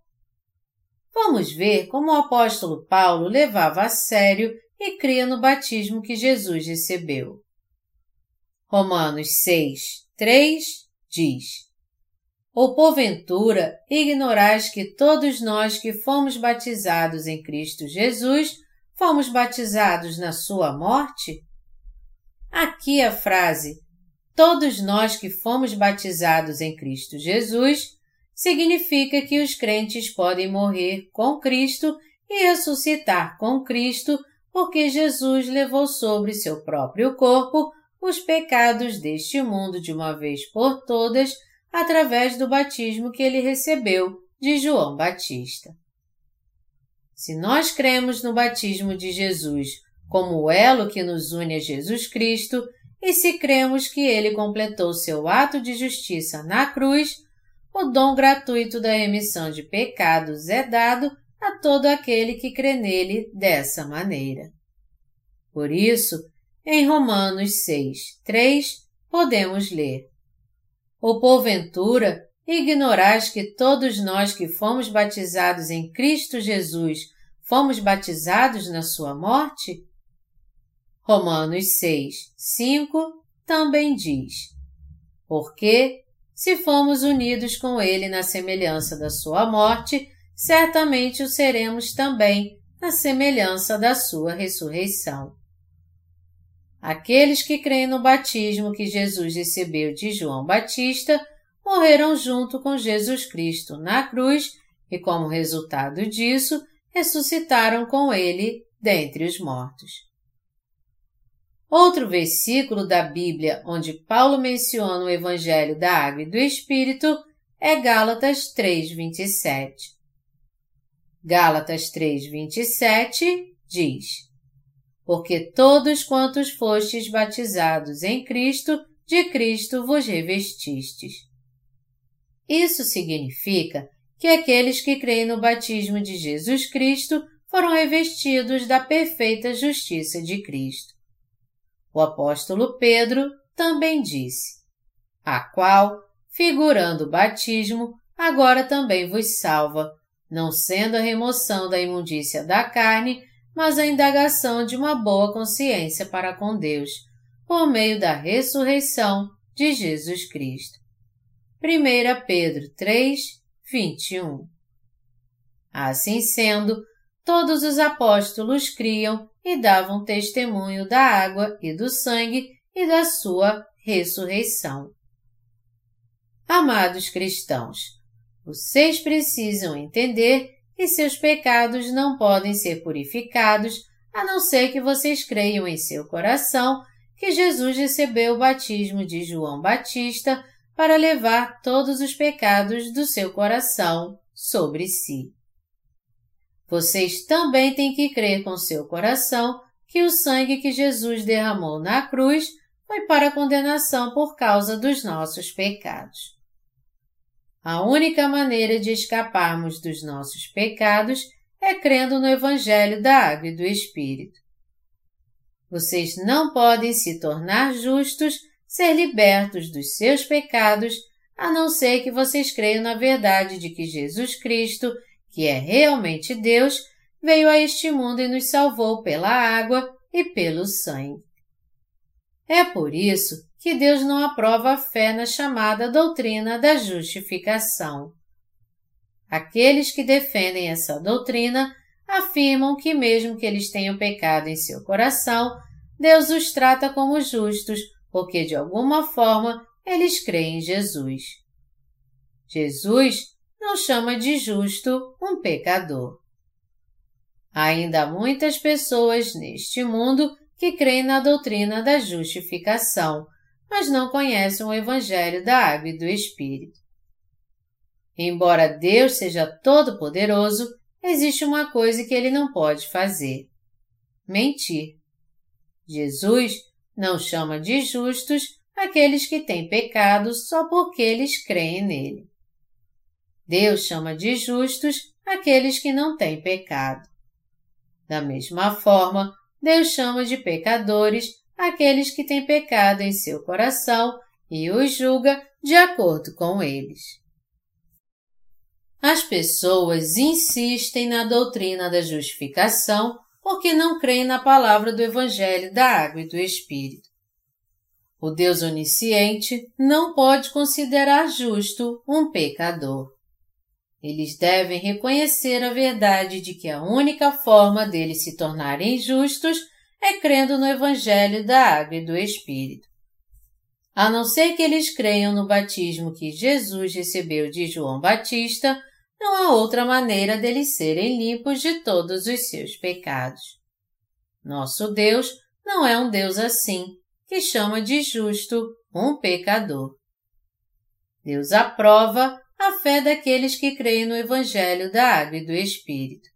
Vamos ver como o apóstolo Paulo levava a sério e cria no batismo que Jesus recebeu. Romanos 6, 3 diz: ou porventura ignorais que todos nós que fomos batizados em Cristo Jesus fomos batizados na sua morte? Aqui a frase todos nós que fomos batizados em Cristo Jesus significa que os crentes podem morrer com Cristo e ressuscitar com Cristo porque Jesus levou sobre seu próprio corpo os pecados deste mundo de uma vez por todas através do batismo que ele recebeu de João Batista. Se nós cremos no batismo de Jesus como o elo que nos une a Jesus Cristo, e se cremos que ele completou seu ato de justiça na cruz, o dom gratuito da remissão de pecados é dado a todo aquele que crê nele dessa maneira. Por isso, em Romanos 6, 3, podemos ler: ou porventura, ignorais que todos nós que fomos batizados em Cristo Jesus fomos batizados na sua morte? Romanos 6, 5 também diz: Porque, se fomos unidos com Ele na semelhança da sua morte, certamente o seremos também na semelhança da sua ressurreição. Aqueles que creem no batismo que Jesus recebeu de João Batista morreram junto com Jesus Cristo na cruz e, como resultado disso, ressuscitaram com ele dentre os mortos. Outro versículo da Bíblia onde Paulo menciona o Evangelho da Água e do Espírito é Gálatas 3:27. Gálatas 3:27 diz: porque todos quantos fostes batizados em Cristo, de Cristo vos revestistes. Isso significa que aqueles que creem no batismo de Jesus Cristo foram revestidos da perfeita justiça de Cristo. O apóstolo Pedro também disse: A qual, figurando o batismo, agora também vos salva, não sendo a remoção da imundícia da carne, mas a indagação de uma boa consciência para com Deus, por meio da ressurreição de Jesus Cristo. 1 Pedro 3, 21 Assim sendo, todos os apóstolos criam e davam testemunho da água e do sangue e da sua ressurreição. Amados cristãos, vocês precisam entender que seus pecados não podem ser purificados a não ser que vocês creiam em seu coração que Jesus recebeu o batismo de João Batista para levar todos os pecados do seu coração sobre si. Vocês também têm que crer com seu coração que o sangue que Jesus derramou na cruz foi para condenação por causa dos nossos pecados. A única maneira de escaparmos dos nossos pecados é crendo no Evangelho da Água e do Espírito. Vocês não podem se tornar justos, ser libertos dos seus pecados, a não ser que vocês creiam na verdade de que Jesus Cristo, que é realmente Deus, veio a este mundo e nos salvou pela água e pelo sangue. É por isso que Deus não aprova a fé na chamada doutrina da justificação. Aqueles que defendem essa doutrina afirmam que, mesmo que eles tenham pecado em seu coração, Deus os trata como justos, porque de alguma forma eles creem em Jesus. Jesus não chama de justo um pecador. Ainda há muitas pessoas neste mundo que creem na doutrina da justificação, mas não conhecem o Evangelho da Água e do Espírito. Embora Deus seja todo-poderoso, existe uma coisa que ele não pode fazer: mentir. Jesus não chama de justos aqueles que têm pecado só porque eles creem nele. Deus chama de justos aqueles que não têm pecado. Da mesma forma, Deus chama de pecadores aqueles que têm pecado em seu coração e os julga de acordo com eles. As pessoas insistem na doutrina da justificação porque não creem na palavra do Evangelho da Água e do Espírito. O Deus onisciente não pode considerar justo um pecador. Eles devem reconhecer a verdade de que a única forma deles se tornarem justos é crendo no Evangelho da Água e do Espírito. A não ser que eles creiam no batismo que Jesus recebeu de João Batista, não há outra maneira deles serem limpos de todos os seus pecados. Nosso Deus não é um Deus assim, que chama de justo um pecador. Deus aprova a fé daqueles que creem no Evangelho da Água e do Espírito.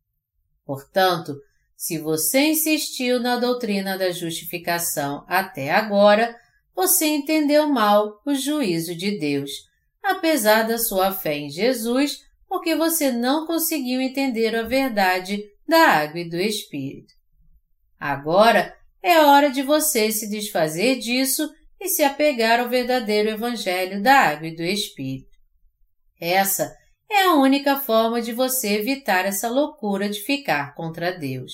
Portanto, se você insistiu na doutrina da justificação até agora, você entendeu mal o juízo de Deus, apesar da sua fé em Jesus, porque você não conseguiu entender a verdade da água e do Espírito. Agora é hora de você se desfazer disso e se apegar ao verdadeiro Evangelho da água e do Espírito. Essa é a única forma de você evitar essa loucura de ficar contra Deus.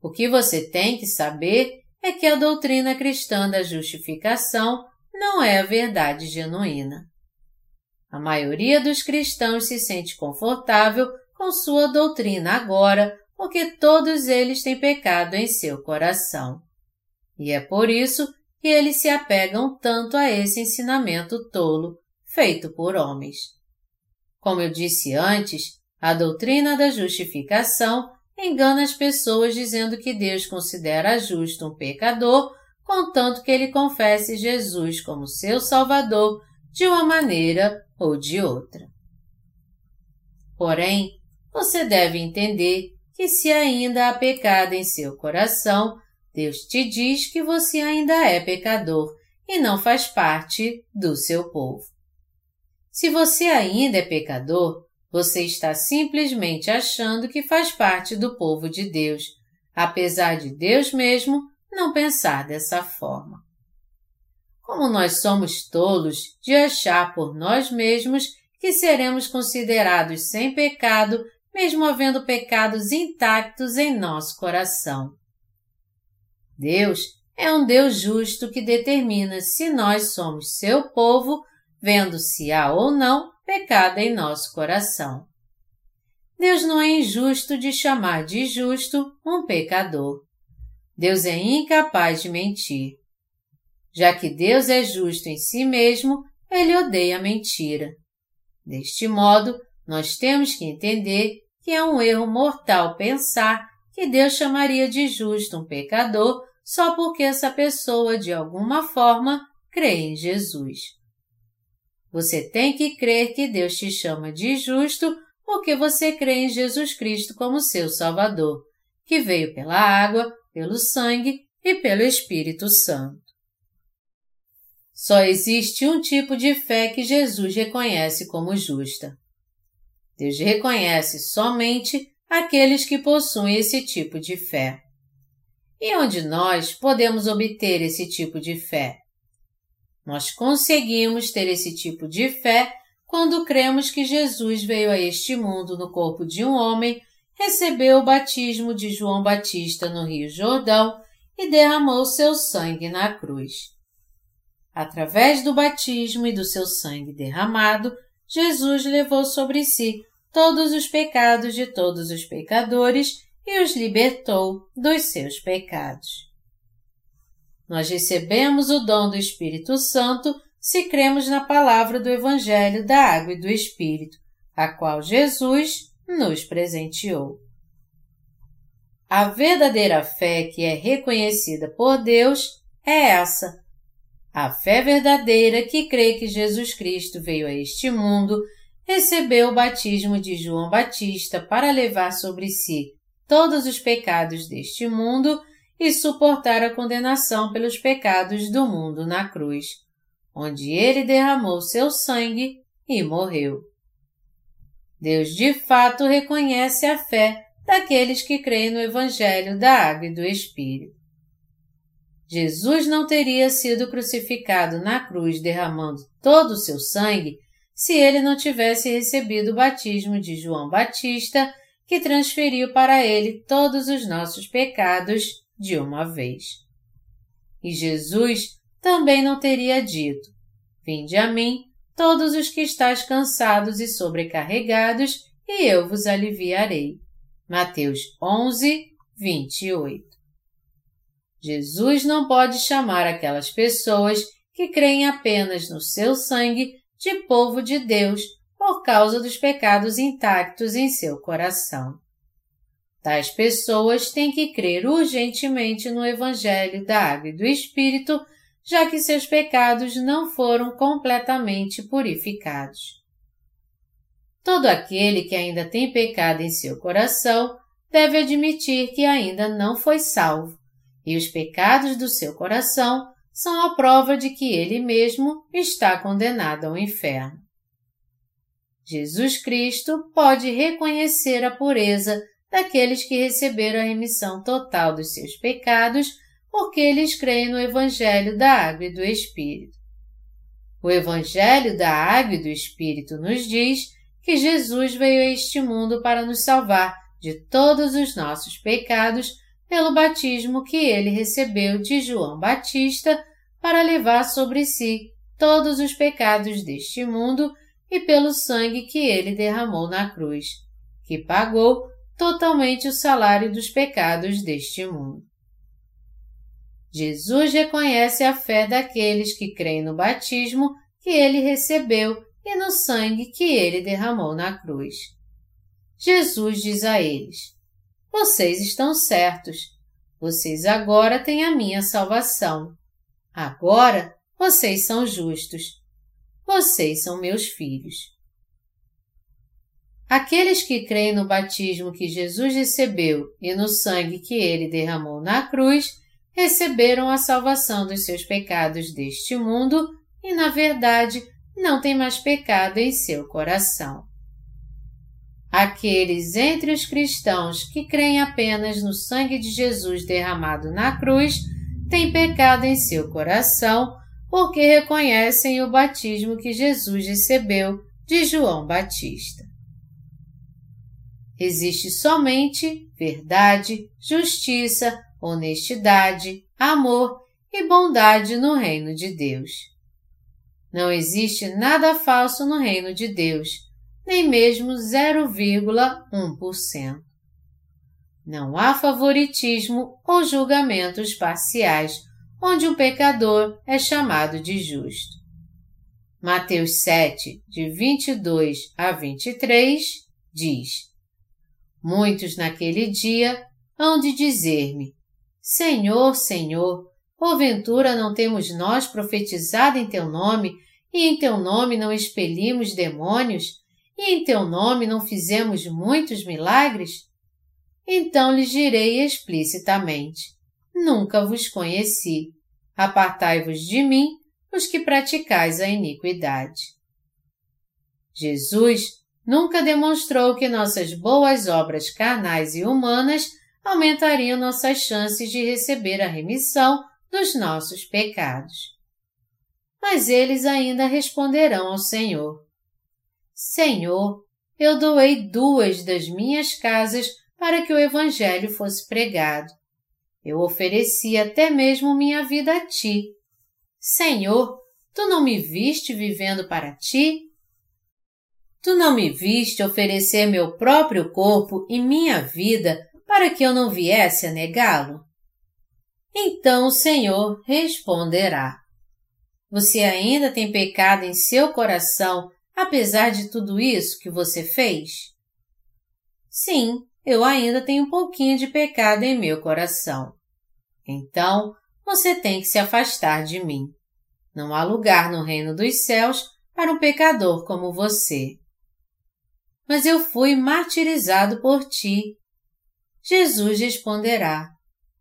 O que você tem que saber é que a doutrina cristã da justificação não é a verdade genuína. A maioria dos cristãos se sente confortável com sua doutrina agora porque todos eles têm pecado em seu coração. E é por isso que eles se apegam tanto a esse ensinamento tolo feito por homens. Como eu disse antes, a doutrina da justificação engana as pessoas dizendo que Deus considera justo um pecador, contanto que ele confesse Jesus como seu Salvador de uma maneira ou de outra. Porém, você deve entender que se ainda há pecado em seu coração, Deus te diz que você ainda é pecador e não faz parte do seu povo. Se você ainda é pecador, você está simplesmente achando que faz parte do povo de Deus, apesar de Deus mesmo não pensar dessa forma. como nós somos tolos de achar por nós mesmos que seremos considerados sem pecado, mesmo havendo pecados intactos em nosso coração. Deus é um Deus justo que determina se nós somos seu povo, vendo se há ou não pecado em nosso coração. Deus não é injusto de chamar de justo um pecador. Deus é incapaz de mentir. Já que Deus é justo em si mesmo, ele odeia a mentira. Deste modo, nós temos que entender que é um erro mortal pensar que Deus chamaria de justo um pecador só porque essa pessoa, de alguma forma, crê em Jesus. Você tem que crer que Deus te chama de justo porque você crê em Jesus Cristo como seu Salvador, que veio pela água, pelo sangue e pelo Espírito Santo. Só existe um tipo de fé que Jesus reconhece como justa. Deus reconhece somente aqueles que possuem esse tipo de fé. E onde nós podemos obter esse tipo de fé? Nós conseguimos ter esse tipo de fé quando cremos que Jesus veio a este mundo no corpo de um homem, recebeu o batismo de João Batista no Rio Jordão e derramou seu sangue na cruz. Através do batismo e do seu sangue derramado, Jesus levou sobre si todos os pecados de todos os pecadores e os libertou dos seus pecados. Nós recebemos o dom do Espírito Santo se cremos na palavra do Evangelho da Água e do Espírito, a qual Jesus nos presenteou. A verdadeira fé que é reconhecida por Deus é essa a fé verdadeira que crê que Jesus Cristo veio a este mundo, recebeu o batismo de João Batista para levar sobre si todos os pecados deste mundo e suportar a condenação pelos pecados do mundo na cruz, onde ele derramou seu sangue e morreu. Deus de fato reconhece a fé daqueles que creem no Evangelho da Água e do Espírito. Jesus não teria sido crucificado na cruz derramando todo o seu sangue se ele não tivesse recebido o batismo de João Batista, que transferiu para ele todos os nossos pecados de uma vez. E Jesus também não teria dito: Vinde a mim, todos os que estáis cansados e sobrecarregados, e eu vos aliviarei. Mateus 11, 28. Jesus não pode chamar aquelas pessoas que creem apenas no seu sangue de povo de Deus por causa dos pecados intactos em seu coração. Tais pessoas têm que crer urgentemente no Evangelho da Água e do Espírito, já que seus pecados não foram completamente purificados. Todo aquele que ainda tem pecado em seu coração deve admitir que ainda não foi salvo e os pecados do seu coração são a prova de que ele mesmo está condenado ao inferno. Jesus Cristo pode reconhecer a pureza daqueles que receberam a remissão total dos seus pecados porque eles creem no Evangelho da Água e do Espírito. O Evangelho da Água e do Espírito nos diz que Jesus veio a este mundo para nos salvar de todos os nossos pecados pelo batismo que ele recebeu de João Batista para levar sobre si todos os pecados deste mundo e pelo sangue que ele derramou na cruz, que pagou totalmente o salário dos pecados deste mundo. Jesus reconhece a fé daqueles que creem no batismo que ele recebeu e no sangue que ele derramou na cruz. Jesus diz a eles: vocês estão certos. Vocês agora têm a minha salvação. Agora vocês são justos. Vocês são meus filhos. Aqueles que creem no batismo que Jesus recebeu e no sangue que ele derramou na cruz receberam a salvação dos seus pecados deste mundo e, na verdade, não têm mais pecado em seu coração. Aqueles entre os cristãos que creem apenas no sangue de Jesus derramado na cruz têm pecado em seu coração porque reconhecem o batismo que Jesus recebeu de João Batista. Existe somente verdade, justiça, honestidade, amor e bondade no reino de Deus. Não existe nada falso no reino de Deus, nem mesmo 0,1%. Não há favoritismo ou julgamentos parciais, onde o pecador é chamado de justo. Mateus 7, de 22 a 23, diz: Muitos naquele dia hão de dizer-me: Senhor, Senhor, porventura não temos nós profetizado em teu nome, e em teu nome não expelimos demônios, e em teu nome não fizemos muitos milagres? Então lhes direi explicitamente: Nunca vos conheci. Apartai-vos de mim, os que praticais a iniquidade. Jesus nunca demonstrou que nossas boas obras carnais e humanas aumentariam nossas chances de receber a remissão dos nossos pecados. Mas eles ainda responderão ao Senhor: Senhor, eu doei duas das minhas casas para que o Evangelho fosse pregado. Eu ofereci até mesmo minha vida a ti. Senhor, tu não me viste vivendo para ti? Tu não me viste oferecer meu próprio corpo e minha vida para que eu não viesse a negá-lo? Então o Senhor responderá: Você ainda tem pecado em seu coração, apesar de tudo isso que você fez? Sim, eu ainda tenho um pouquinho de pecado em meu coração. Então, você tem que se afastar de mim. Não há lugar no reino dos céus para um pecador como você. Mas eu fui martirizado por ti. Jesus responderá: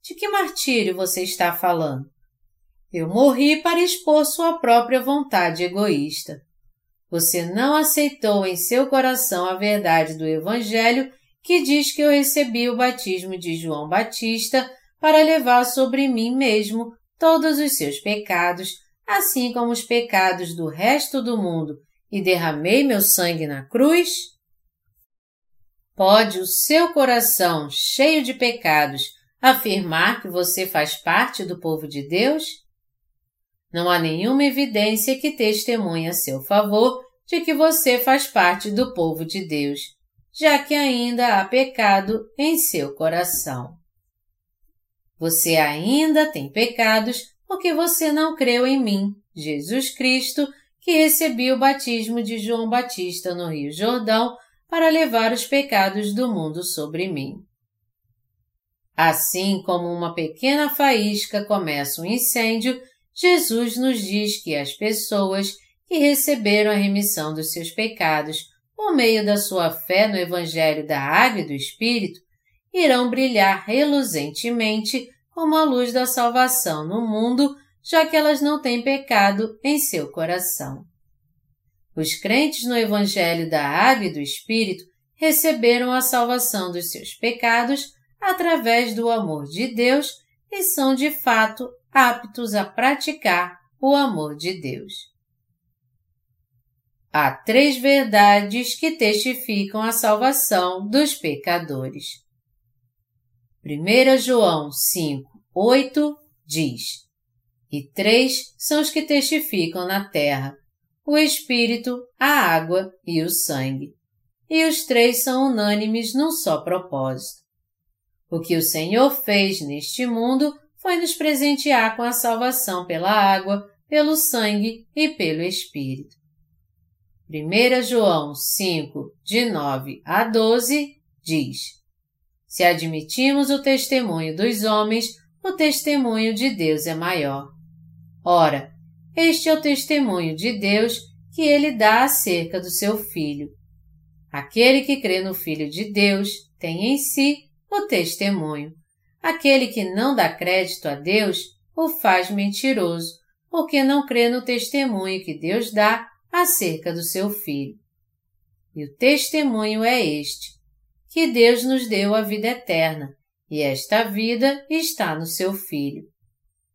De que martírio você está falando? Eu morri para expor sua própria vontade egoísta. Você não aceitou em seu coração a verdade do Evangelho que diz que eu recebi o batismo de João Batista para levar sobre mim mesmo todos os seus pecados, assim como os pecados do resto do mundo, e derramei meu sangue na cruz? Pode o seu coração, cheio de pecados, afirmar que você faz parte do povo de Deus? Não há nenhuma evidência que testemunhe a seu favor de que você faz parte do povo de Deus já que ainda há pecado em seu coração. Você ainda tem pecados porque você não creu em mim, Jesus Cristo, que recebi o batismo de João Batista no Rio Jordão para levar os pecados do mundo sobre mim. Assim como uma pequena faísca começa um incêndio, Jesus nos diz que as pessoas que receberam a remissão dos seus pecados por meio da sua fé no Evangelho da Água e do Espírito, irão brilhar reluzentemente como a luz da salvação no mundo, já que elas não têm pecado em seu coração. Os crentes no Evangelho da Água e do Espírito receberam a salvação dos seus pecados através do amor de Deus e são de fato aptos a praticar o amor de Deus. Há três verdades que testificam a salvação dos pecadores. 1 João 5, 8 diz: E três são os que testificam na terra: o Espírito, a água e o sangue. E os três são unânimes num só propósito. O que o Senhor fez neste mundo foi nos presentear com a salvação pela água, pelo sangue e pelo Espírito. 1 João 5, de 9 a 12, diz: Se admitimos o testemunho dos homens, o testemunho de Deus é maior. Ora, este é o testemunho de Deus que ele dá acerca do seu Filho. Aquele que crê no Filho de Deus tem em si o testemunho. Aquele que não dá crédito a Deus o faz mentiroso, porque não crê no testemunho que Deus dá acerca do seu Filho. E o testemunho é este, que Deus nos deu a vida eterna, e esta vida está no seu Filho.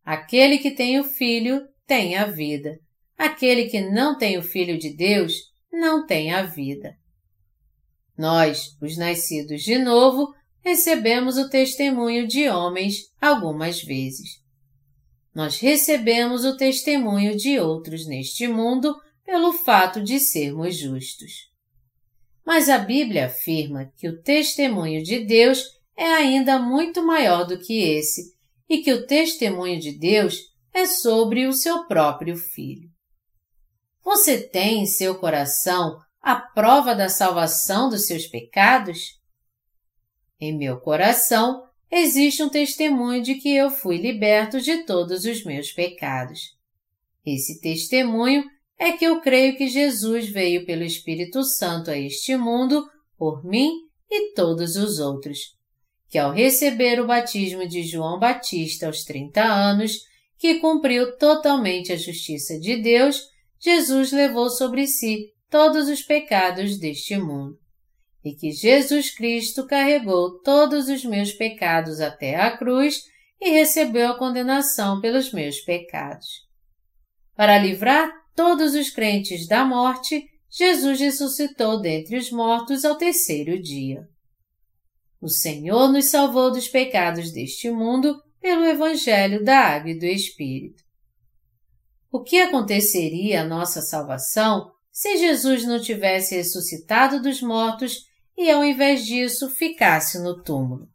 Aquele que tem o Filho tem a vida. Aquele que não tem o Filho de Deus não tem a vida. Nós, os nascidos de novo, recebemos o testemunho de homens algumas vezes. Nós recebemos o testemunho de outros neste mundo pelo fato de sermos justos. Mas a Bíblia afirma que o testemunho de Deus é ainda muito maior do que esse e que o testemunho de Deus é sobre o seu próprio Filho. Você tem em seu coração a prova da salvação dos seus pecados? Em meu coração existe um testemunho de que eu fui liberto de todos os meus pecados. Esse testemunho é que eu creio que Jesus veio pelo Espírito Santo a este mundo por mim e todos os outros, que ao receber o batismo de João Batista aos 30 anos, que cumpriu totalmente a justiça de Deus, Jesus levou sobre si todos os pecados deste mundo e que Jesus Cristo carregou todos os meus pecados até a cruz e recebeu a condenação pelos meus pecados. Para livrar todos os crentes da morte, Jesus ressuscitou dentre os mortos ao terceiro dia. O Senhor nos salvou dos pecados deste mundo pelo Evangelho da Água e do Espírito. O que aconteceria à nossa salvação se Jesus não tivesse ressuscitado dos mortos e, ao invés disso, ficasse no túmulo.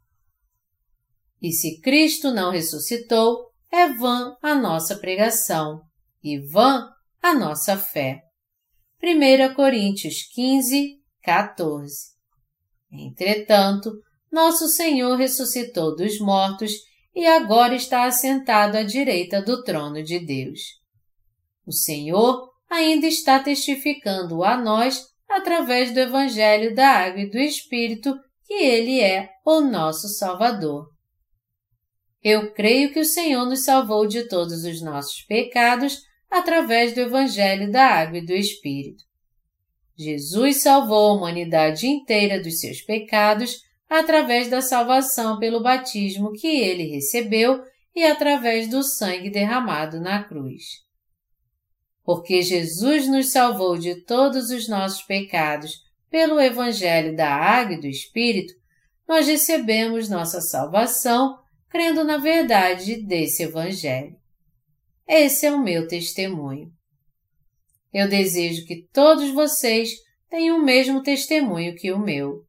E se Cristo não ressuscitou, é vã a nossa pregação e vã a nossa fé. 1 Coríntios 15, 14 Entretanto, nosso Senhor ressuscitou dos mortos e agora está assentado à direita do trono de Deus. O Senhor ainda está testificando a nós através do Evangelho da Água e do Espírito que Ele é o nosso Salvador. Eu creio que o Senhor nos salvou de todos os nossos pecados através do Evangelho da Água e do Espírito. Jesus salvou a humanidade inteira dos seus pecados através da salvação pelo batismo que ele recebeu e através do sangue derramado na cruz. Porque Jesus nos salvou de todos os nossos pecados pelo Evangelho da Água e do Espírito, nós recebemos nossa salvação crendo na verdade desse Evangelho. Esse é o meu testemunho. Eu desejo que todos vocês tenham o mesmo testemunho que o meu.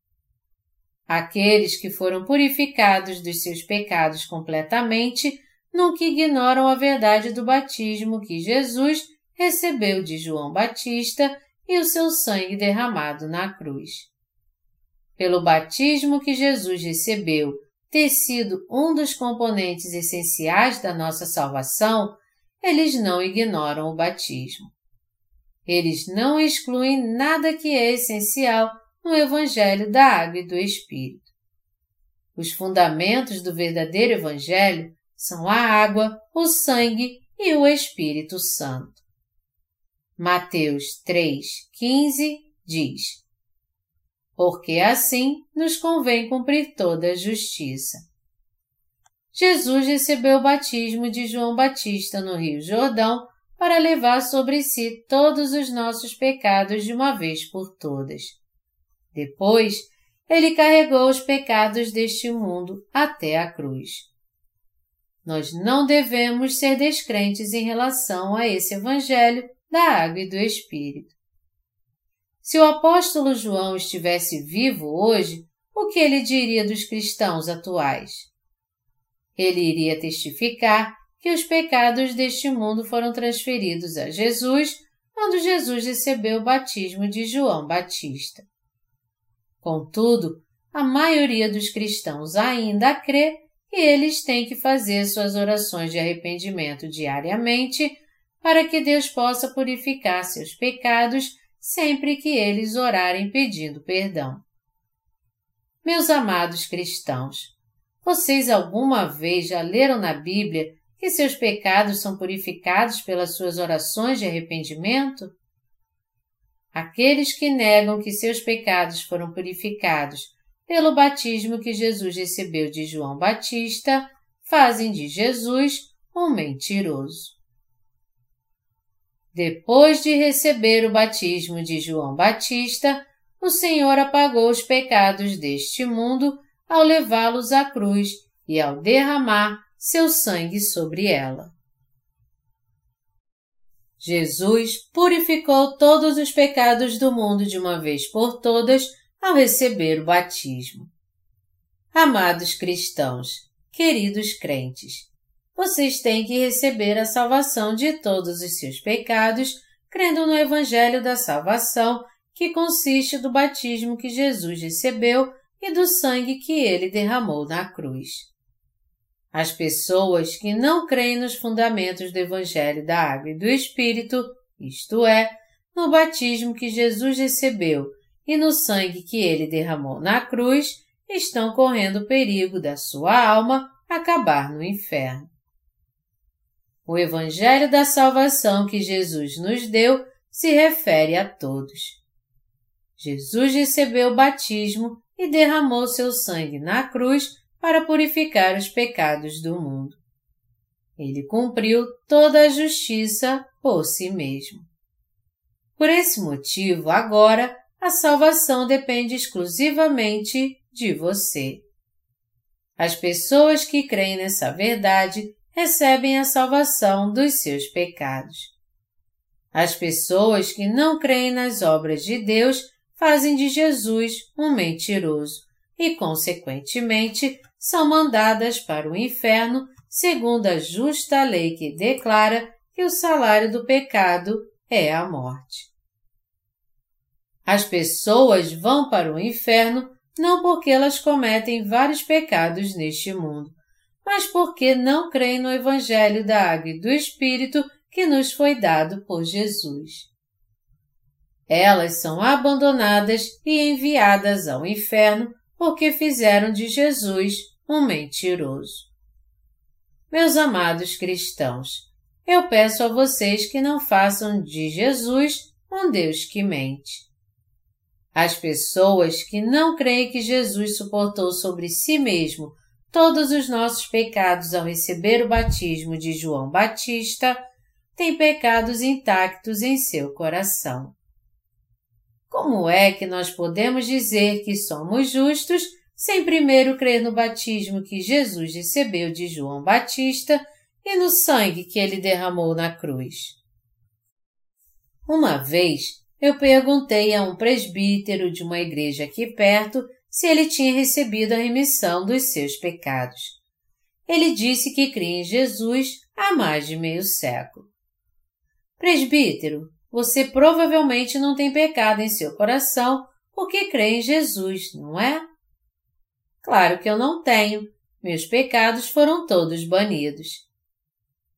Aqueles que foram purificados dos seus pecados completamente nunca ignoram a verdade do batismo que Jesus recebeu de João Batista e o seu sangue derramado na cruz. Pelo batismo que Jesus recebeu ter sido um dos componentes essenciais da nossa salvação, eles não ignoram o batismo. Eles não excluem nada que é essencial no Evangelho da Água e do Espírito. Os fundamentos do verdadeiro Evangelho são a água, o sangue e o Espírito Santo. Mateus 3,15 diz: Porque assim nos convém cumprir toda a justiça. Jesus recebeu o batismo de João Batista no Rio Jordão para levar sobre si todos os nossos pecados de uma vez por todas. Depois, ele carregou os pecados deste mundo até a cruz. Nós não devemos ser descrentes em relação a esse Evangelho da água e do Espírito. Se o apóstolo João estivesse vivo hoje, o que ele diria dos cristãos atuais? Ele iria testificar que os pecados deste mundo foram transferidos a Jesus quando Jesus recebeu o batismo de João Batista. Contudo, a maioria dos cristãos ainda crê que eles têm que fazer suas orações de arrependimento diariamente para que Deus possa purificar seus pecados sempre que eles orarem pedindo perdão. Meus amados cristãos, vocês alguma vez já leram na Bíblia que seus pecados são purificados pelas suas orações de arrependimento? Aqueles que negam que seus pecados foram purificados pelo batismo que Jesus recebeu de João Batista fazem de Jesus um mentiroso. Depois de receber o batismo de João Batista, o Senhor apagou os pecados deste mundo ao levá-los à cruz e ao derramar seu sangue sobre ela. Jesus purificou todos os pecados do mundo de uma vez por todas ao receber o batismo. Amados cristãos, queridos crentes, vocês têm que receber a salvação de todos os seus pecados, crendo no Evangelho da Salvação, que consiste do batismo que Jesus recebeu e do sangue que ele derramou na cruz. As pessoas que não creem nos fundamentos do Evangelho da Água e do Espírito, isto é, no batismo que Jesus recebeu e no sangue que ele derramou na cruz, estão correndo o perigo da sua alma acabar no inferno. O Evangelho da salvação que Jesus nos deu se refere a todos. Jesus recebeu o batismo e derramou seu sangue na cruz para purificar os pecados do mundo. Ele cumpriu toda a justiça por si mesmo. Por esse motivo, agora, a salvação depende exclusivamente de você. As pessoas que creem nessa verdade recebem a salvação dos seus pecados. As pessoas que não creem nas obras de Deus fazem de Jesus um mentiroso e, consequentemente, são mandadas para o inferno segundo a justa lei que declara que o salário do pecado é a morte. As pessoas vão para o inferno não porque elas cometem vários pecados neste mundo, mas porque não creem no Evangelho da Água e do Espírito que nos foi dado por Jesus. Elas são abandonadas e enviadas ao inferno porque fizeram de Jesus um mentiroso. Meus amados cristãos, eu peço a vocês que não façam de Jesus um Deus que mente. As pessoas que não creem que Jesus suportou sobre si mesmo todos os nossos pecados ao receber o batismo de João Batista, têm pecados intactos em seu coração. Como é que nós podemos dizer que somos justos sem primeiro crer no batismo que Jesus recebeu de João Batista e no sangue que ele derramou na cruz? Uma vez, eu perguntei a um presbítero de uma igreja aqui perto se ele tinha recebido a remissão dos seus pecados. Ele disse que cria em Jesus há mais de meio século. Presbítero, você provavelmente não tem pecado em seu coração porque crê em Jesus, não é? Claro que eu não tenho. Meus pecados foram todos banidos.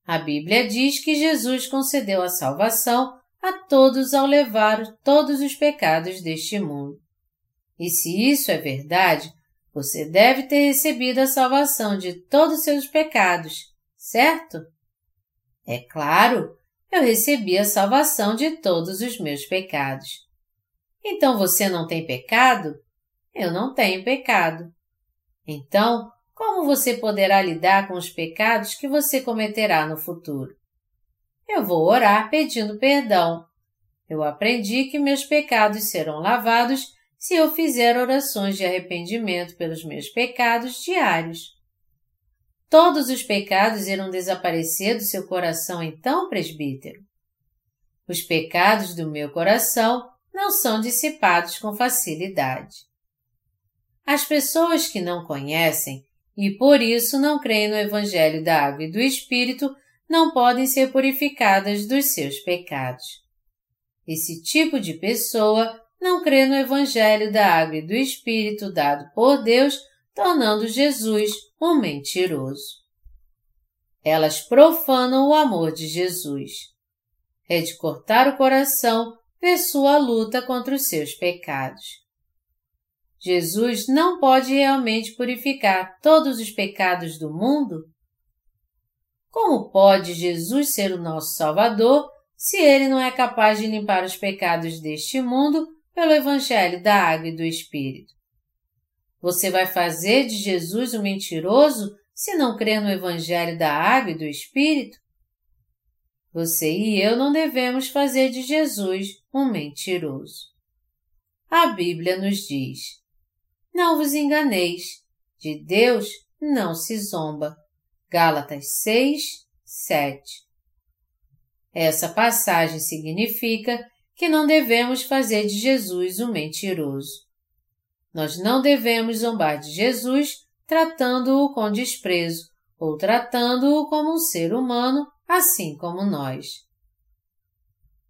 A Bíblia diz que Jesus concedeu a salvação a todos ao levar todos os pecados deste mundo. E se isso é verdade, você deve ter recebido a salvação de todos os seus pecados, certo? É claro, eu recebi a salvação de todos os meus pecados. Então você não tem pecado? Eu não tenho pecado. Então, como você poderá lidar com os pecados que você cometerá no futuro? Eu vou orar pedindo perdão. Eu aprendi que meus pecados serão lavados se eu fizer orações de arrependimento pelos meus pecados diários. Todos os pecados irão desaparecer do seu coração então, presbítero? Os pecados do meu coração não são dissipados com facilidade. As pessoas que não conhecem e por isso não creem no Evangelho da Água e do Espírito não podem ser purificadas dos seus pecados. Esse tipo de pessoa não crê no Evangelho da Água e do Espírito dado por Deus, tornando Jesus um mentiroso. Elas profanam o amor de Jesus. É de cortar o coração ver sua luta contra os seus pecados. Jesus não pode realmente purificar todos os pecados do mundo? Como pode Jesus ser o nosso Salvador se ele não é capaz de limpar os pecados deste mundo pelo Evangelho da Água e do Espírito. Você vai fazer de Jesus um mentiroso se não crer no Evangelho da Água e do Espírito? você e eu não devemos fazer de Jesus um mentiroso. A Bíblia nos diz: Não vos enganeis, de Deus não se zomba. Gálatas 6, 7. Essa passagem significa que não devemos fazer de Jesus um mentiroso. Nós não devemos zombar de Jesus tratando-o com desprezo ou tratando-o como um ser humano, assim como nós.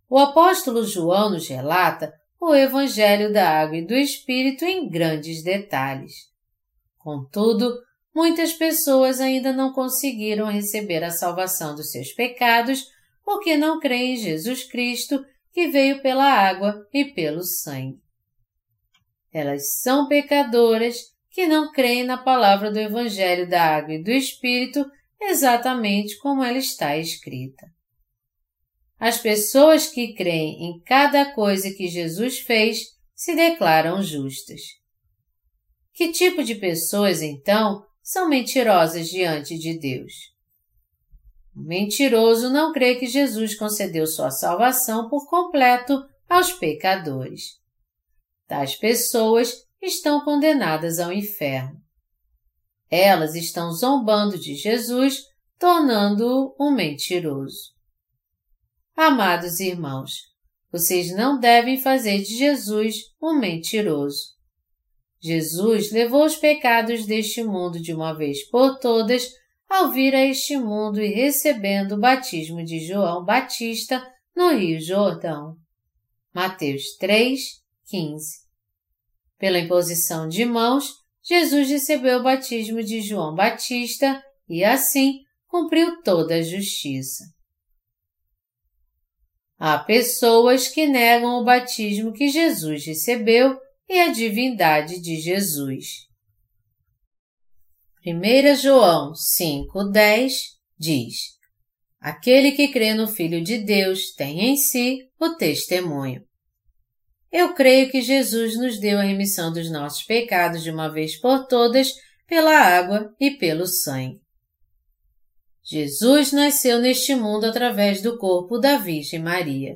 O apóstolo João nos relata o Evangelho da Água e do Espírito em grandes detalhes. Contudo, muitas pessoas ainda não conseguiram receber a salvação dos seus pecados porque não creem em Jesus Cristo que veio pela água e pelo sangue. Elas são pecadoras que não creem na palavra do Evangelho da Água e do Espírito exatamente como ela está escrita. As pessoas que creem em cada coisa que Jesus fez se declaram justas. Que tipo de pessoas, então, são mentirosas diante de Deus? O mentiroso não crê que Jesus concedeu sua salvação por completo aos pecadores. Tais pessoas estão condenadas ao inferno. Elas estão zombando de Jesus, tornando-o um mentiroso. Amados irmãos, vocês não devem fazer de Jesus um mentiroso. Jesus levou os pecados deste mundo de uma vez por todas ao vir a este mundo e recebendo o batismo de João Batista no Rio Jordão. Mateus 3, 15. Pela imposição de mãos, Jesus recebeu o batismo de João Batista e, assim, cumpriu toda a justiça. Há pessoas que negam o batismo que Jesus recebeu e a divindade de Jesus. 1 João 5,10 diz: Aquele que crê no Filho de Deus tem em si o testemunho. Eu creio que Jesus nos deu a remissão dos nossos pecados de uma vez por todas pela água e pelo sangue. Jesus nasceu neste mundo através do corpo da Virgem Maria.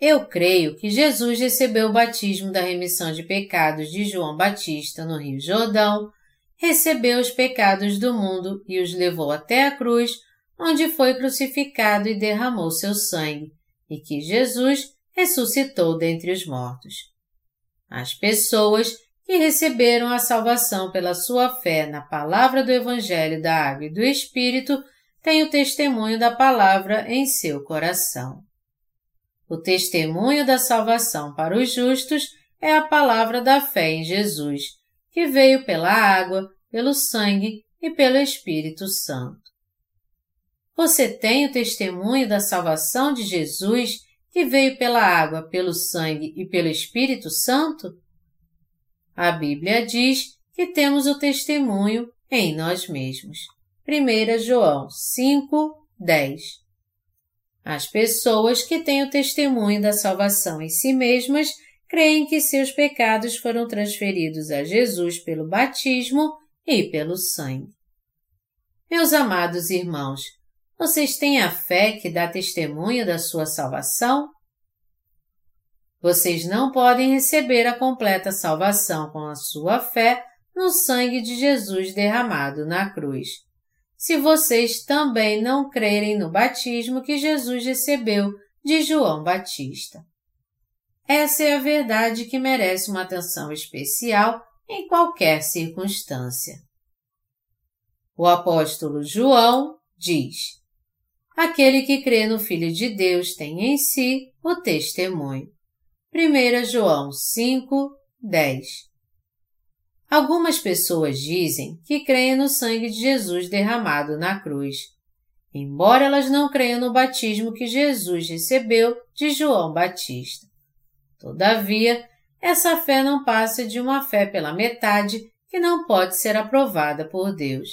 Eu creio que Jesus recebeu o batismo da remissão de pecados de João Batista no Rio Jordão, recebeu os pecados do mundo e os levou até a cruz, onde foi crucificado e derramou seu sangue, e que Jesus ressuscitou dentre os mortos. As pessoas que receberam a salvação pela sua fé na palavra do Evangelho da Água e do Espírito têm o testemunho da palavra em seu coração. O testemunho da salvação para os justos é a palavra da fé em Jesus, que veio pela água, pelo sangue e pelo Espírito Santo. Você tem o testemunho da salvação de Jesus que veio pela água, pelo sangue e pelo Espírito Santo? A Bíblia diz que temos o testemunho em nós mesmos. 1 João 5, 10 As pessoas que têm o testemunho da salvação em si mesmas creem que seus pecados foram transferidos a Jesus pelo batismo e pelo sangue. Meus amados irmãos, vocês têm a fé que dá testemunho da sua salvação? Vocês não podem receber a completa salvação com a sua fé no sangue de Jesus derramado na cruz, se vocês também não crerem no batismo que Jesus recebeu de João Batista. Essa é a verdade que merece uma atenção especial em qualquer circunstância. O apóstolo João diz: Aquele que crê no Filho de Deus tem em si o testemunho. 1 João 5, 10 Algumas pessoas dizem que creem no sangue de Jesus derramado na cruz, embora elas não creiam no batismo que Jesus recebeu de João Batista. Todavia, essa fé não passa de uma fé pela metade que não pode ser aprovada por Deus.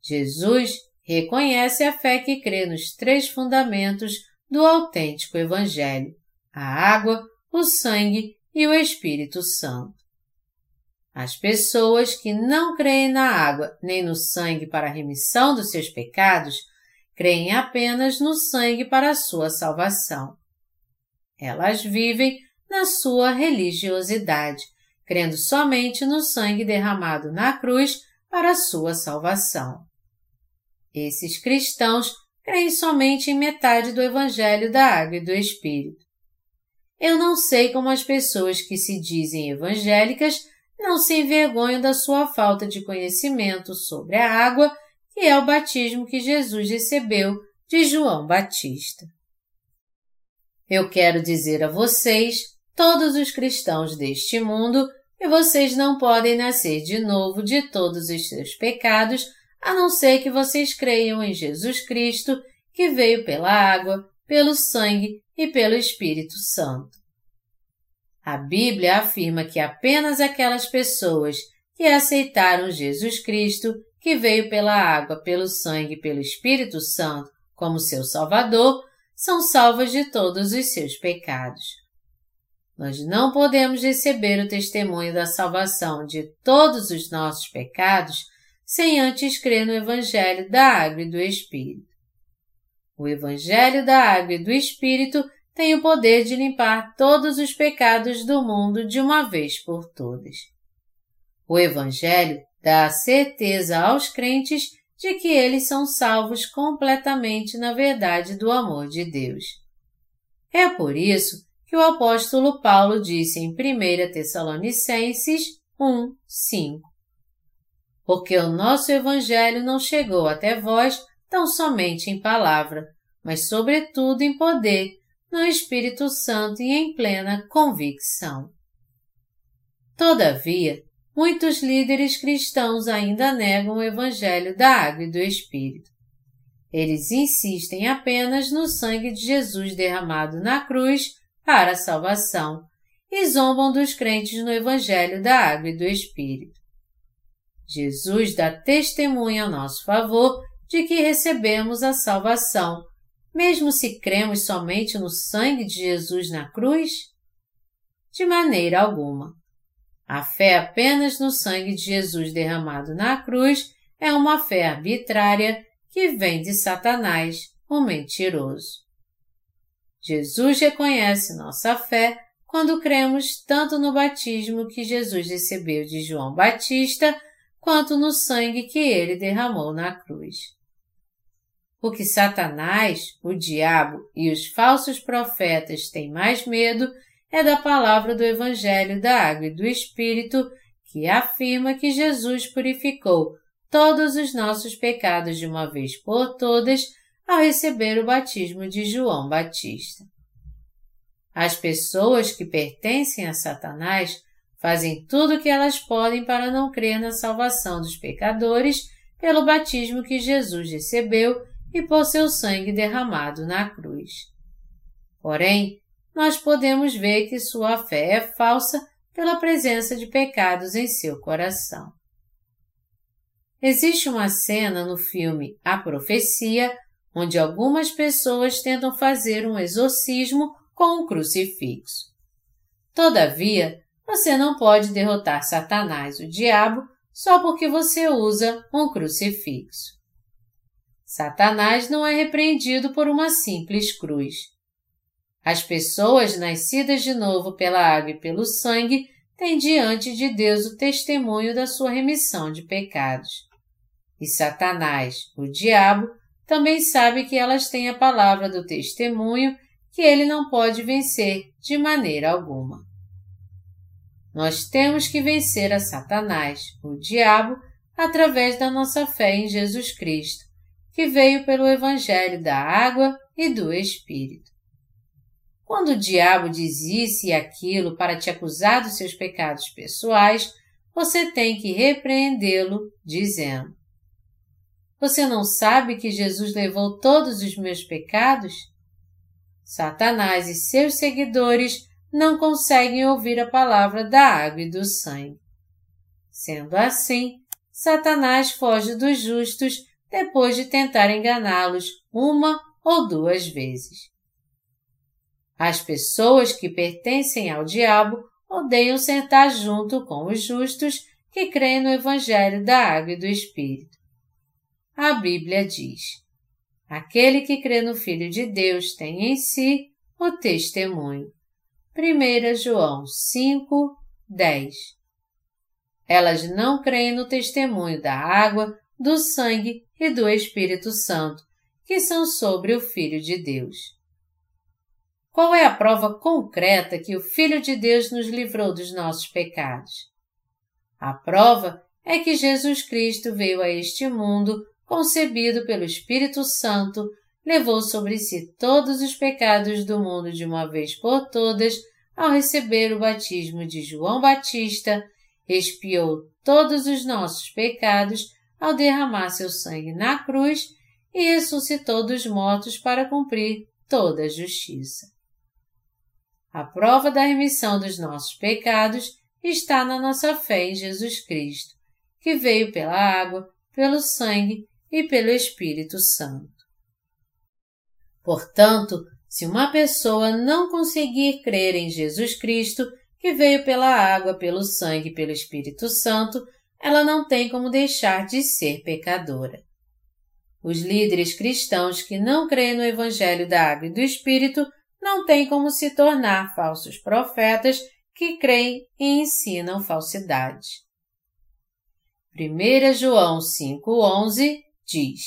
Jesus reconhece a fé que crê nos três fundamentos do autêntico Evangelho: a água, o sangue e o Espírito Santo. As pessoas que não creem na água nem no sangue para a remissão dos seus pecados creem apenas no sangue para a sua salvação. Elas vivem na sua religiosidade, crendo somente no sangue derramado na cruz para a sua salvação. Esses cristãos creem somente em metade do Evangelho da Água e do Espírito. Eu não sei como as pessoas que se dizem evangélicas não se envergonham da sua falta de conhecimento sobre a água, que é o batismo que Jesus recebeu de João Batista. Eu quero dizer a vocês, todos os cristãos deste mundo, que vocês não podem nascer de novo de todos os seus pecados, a não ser que vocês creiam em Jesus Cristo, que veio pela água, pelo sangue e pelo Espírito Santo. A Bíblia afirma que apenas aquelas pessoas que aceitaram Jesus Cristo, que veio pela água, pelo sangue e pelo Espírito Santo como seu Salvador, são salvas de todos os seus pecados. Nós não podemos receber o testemunho da salvação de todos os nossos pecados sem antes crer no Evangelho da Água e do Espírito. O Evangelho da Água e do Espírito tem o poder de limpar todos os pecados do mundo de uma vez por todas. O Evangelho dá certeza aos crentes de que eles são salvos completamente na verdade do amor de Deus. É por isso que o apóstolo Paulo disse em 1 Tessalonicenses 1, 5. Porque o nosso Evangelho não chegou até vós tão somente em palavra, mas sobretudo em poder, no Espírito Santo e em plena convicção. Todavia, muitos líderes cristãos ainda negam o Evangelho da Água e do Espírito. Eles insistem apenas no sangue de Jesus derramado na cruz para a salvação e zombam dos crentes no Evangelho da Água e do Espírito. Jesus dá testemunha a nosso favor de que recebemos a salvação mesmo se cremos somente no sangue de Jesus na cruz? De maneira alguma. A fé apenas no sangue de Jesus derramado na cruz é uma fé arbitrária que vem de Satanás, o mentiroso. Jesus reconhece nossa fé quando cremos tanto no batismo que Jesus recebeu de João Batista, quanto no sangue que ele derramou na cruz. O que Satanás, o diabo e os falsos profetas têm mais medo é da palavra do Evangelho da Água e do Espírito, que afirma que Jesus purificou todos os nossos pecados de uma vez por todas ao receber o batismo de João Batista. As pessoas que pertencem a Satanás fazem tudo o que elas podem para não crer na salvação dos pecadores pelo batismo que Jesus recebeu e por seu sangue derramado na cruz. Porém, nós podemos ver que sua fé é falsa pela presença de pecados em seu coração. Existe uma cena no filme A Profecia onde algumas pessoas tentam fazer um exorcismo com um crucifixo. Todavia, você não pode derrotar Satanás, o diabo, só porque você usa um crucifixo. Satanás não é repreendido por uma simples cruz. As pessoas nascidas de novo pela água e pelo sangue têm diante de Deus o testemunho da sua remissão de pecados. E Satanás, o diabo, também sabe que elas têm a palavra do testemunho que ele não pode vencer de maneira alguma. Nós temos que vencer a Satanás, o diabo, através da nossa fé em Jesus Cristo que veio pelo Evangelho da água e do Espírito. Quando o diabo diz isso e aquilo para te acusar dos seus pecados pessoais, você tem que repreendê-lo, dizendo: Você não sabe que Jesus levou todos os meus pecados? Satanás e seus seguidores não conseguem ouvir a palavra da água e do sangue. Sendo assim, Satanás foge dos justos depois de tentar enganá-los uma ou duas vezes. As pessoas que pertencem ao diabo odeiam sentar junto com os justos que creem no Evangelho da Água e do Espírito. A Bíblia diz: Aquele que crê no Filho de Deus tem em si o testemunho. 1 João 5, 10 Elas não creem no testemunho da água, do sangue e do Espírito Santo, que são sobre o Filho de Deus. Qual é a prova concreta que o Filho de Deus nos livrou dos nossos pecados? A prova é que Jesus Cristo veio a este mundo concebido pelo Espírito Santo, levou sobre si todos os pecados do mundo de uma vez por todas ao receber o batismo de João Batista, expiou todos os nossos pecados ao derramar seu sangue na cruz e ressuscitou dos mortos para cumprir toda a justiça. A prova da remissão dos nossos pecados está na nossa fé em Jesus Cristo, que veio pela água, pelo sangue e pelo Espírito Santo. Portanto, se uma pessoa não conseguir crer em Jesus Cristo, que veio pela água, pelo sangue e pelo Espírito Santo, ela não tem como deixar de ser pecadora. Os líderes cristãos que não creem no Evangelho da Água e do Espírito não têm como se tornar falsos profetas que creem e ensinam falsidade. 1 João 5,11 diz: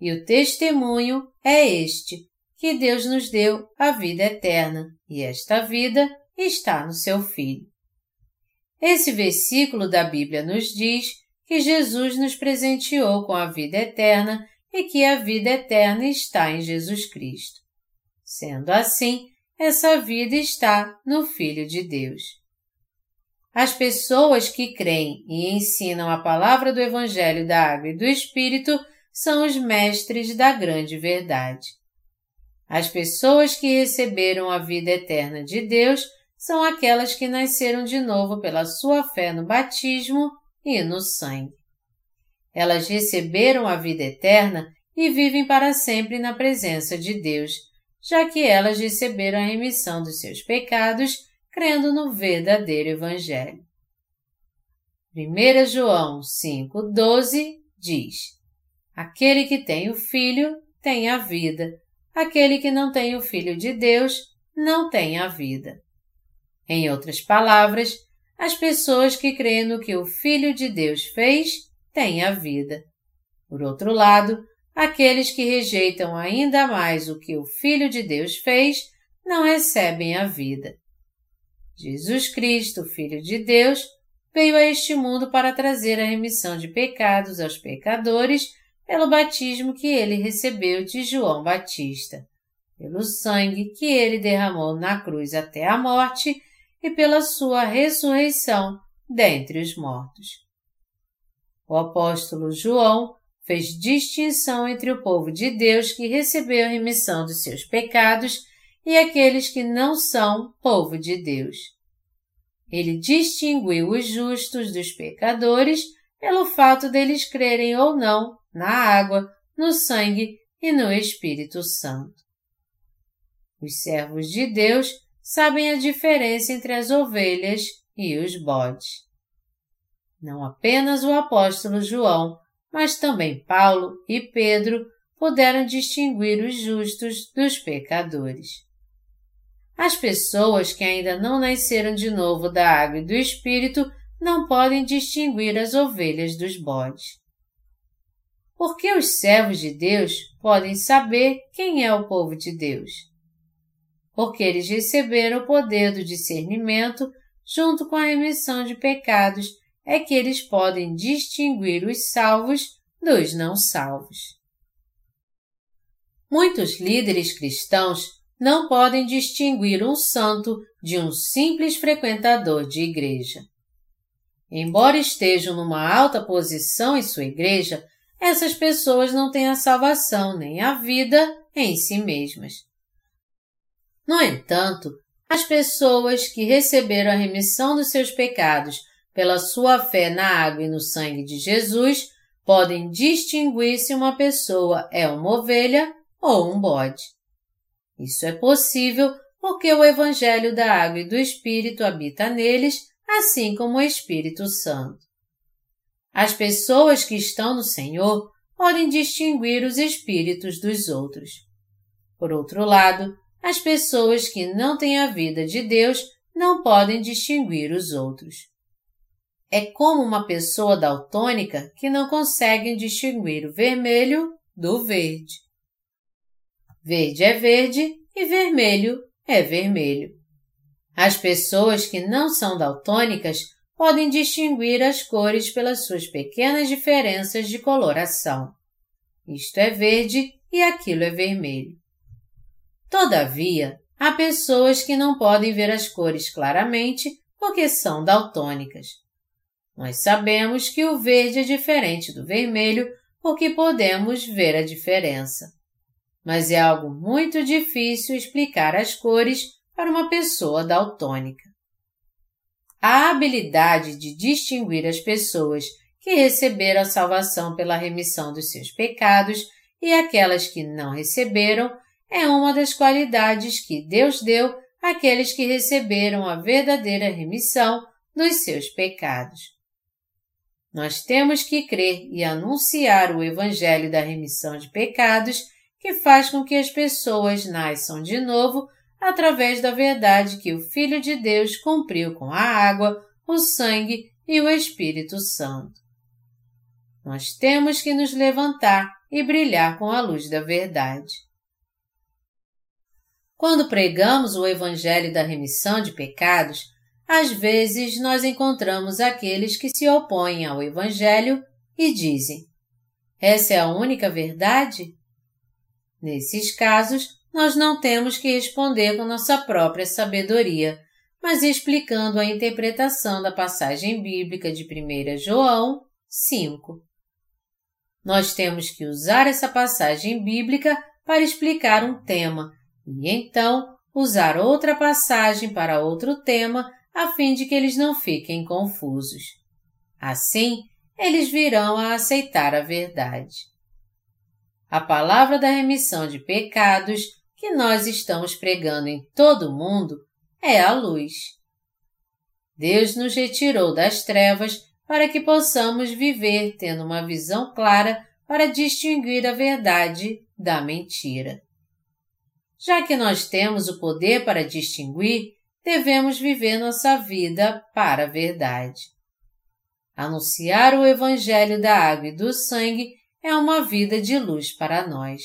E o testemunho é este, que Deus nos deu a vida eterna, e esta vida está no seu Filho. Esse versículo da Bíblia nos diz que Jesus nos presenteou com a vida eterna e que a vida eterna está em Jesus Cristo. Sendo assim, essa vida está no Filho de Deus. As pessoas que creem e ensinam a palavra do Evangelho da Água e do Espírito são os mestres da grande verdade. As pessoas que receberam a vida eterna de Deus são aquelas que nasceram de novo pela sua fé no batismo e no sangue. Elas receberam a vida eterna e vivem para sempre na presença de Deus, já que elas receberam a remissão dos seus pecados crendo no verdadeiro Evangelho. 1 João 5,12 diz: Aquele que tem o Filho tem a vida, aquele que não tem o Filho de Deus não tem a vida. Em outras palavras, as pessoas que creem no que o Filho de Deus fez têm a vida. Por outro lado, aqueles que rejeitam ainda mais o que o Filho de Deus fez não recebem a vida. Jesus Cristo, Filho de Deus, veio a este mundo para trazer a remissão de pecados aos pecadores pelo batismo que ele recebeu de João Batista, pelo sangue que ele derramou na cruz até a morte e pela sua ressurreição dentre os mortos. O apóstolo João fez distinção entre o povo de Deus que recebeu a remissão dos seus pecados e aqueles que não são povo de Deus. Ele distinguiu os justos dos pecadores pelo fato deles crerem ou não na água, no sangue e no Espírito Santo. Os servos de Deus sabem a diferença entre as ovelhas e os bodes. Não apenas o apóstolo João, mas também Paulo e Pedro puderam distinguir os justos dos pecadores. As pessoas que ainda não nasceram de novo da água e do Espírito não podem distinguir as ovelhas dos bodes. Porque os servos de Deus podem saber quem é o povo de Deus porque eles receberam o poder do discernimento junto com a remissão de pecados, é que eles podem distinguir os salvos dos não salvos. Muitos líderes cristãos não podem distinguir um santo de um simples frequentador de igreja. Embora estejam numa alta posição em sua igreja, essas pessoas não têm a salvação nem a vida em si mesmas. No entanto, as pessoas que receberam a remissão dos seus pecados pela sua fé na água e no sangue de Jesus podem distinguir se uma pessoa é uma ovelha ou um bode. Isso é possível porque o Evangelho da Água e do Espírito habita neles, assim como o Espírito Santo. As pessoas que estão no Senhor podem distinguir os espíritos dos outros. Por outro lado, as pessoas que não têm a vida de Deus não podem distinguir os outros. É como uma pessoa daltônica que não consegue distinguir o vermelho do verde. Verde é verde e vermelho é vermelho. As pessoas que não são daltônicas podem distinguir as cores pelas suas pequenas diferenças de coloração. Isto é verde e aquilo é vermelho. Todavia, há pessoas que não podem ver as cores claramente porque são daltônicas. Nós sabemos que o verde é diferente do vermelho porque podemos ver a diferença. Mas é algo muito difícil explicar as cores para uma pessoa daltônica. A habilidade de distinguir as pessoas que receberam a salvação pela remissão dos seus pecados e aquelas que não receberam é uma das qualidades que Deus deu àqueles que receberam a verdadeira remissão dos seus pecados. Nós temos que crer e anunciar o Evangelho da remissão de pecados que faz com que as pessoas nasçam de novo através da verdade que o Filho de Deus cumpriu com a água, o sangue e o Espírito Santo. Nós temos que nos levantar e brilhar com a luz da verdade. Quando pregamos o Evangelho da remissão de pecados, às vezes nós encontramos aqueles que se opõem ao Evangelho e dizem: Essa é a única verdade? Nesses casos, nós não temos que responder com nossa própria sabedoria, mas explicando a interpretação da passagem bíblica de 1 João 5. Nós temos que usar essa passagem bíblica para explicar um tema e então usar outra passagem para outro tema a fim de que eles não fiquem confusos. Assim, eles virão a aceitar a verdade. A palavra da remissão de pecados que nós estamos pregando em todo o mundo é a luz. Deus nos retirou das trevas para que possamos viver tendo uma visão clara para distinguir a verdade da mentira. Já que nós temos o poder para distinguir, devemos viver nossa vida para a verdade. Anunciar o Evangelho da água e do sangue é uma vida de luz para nós.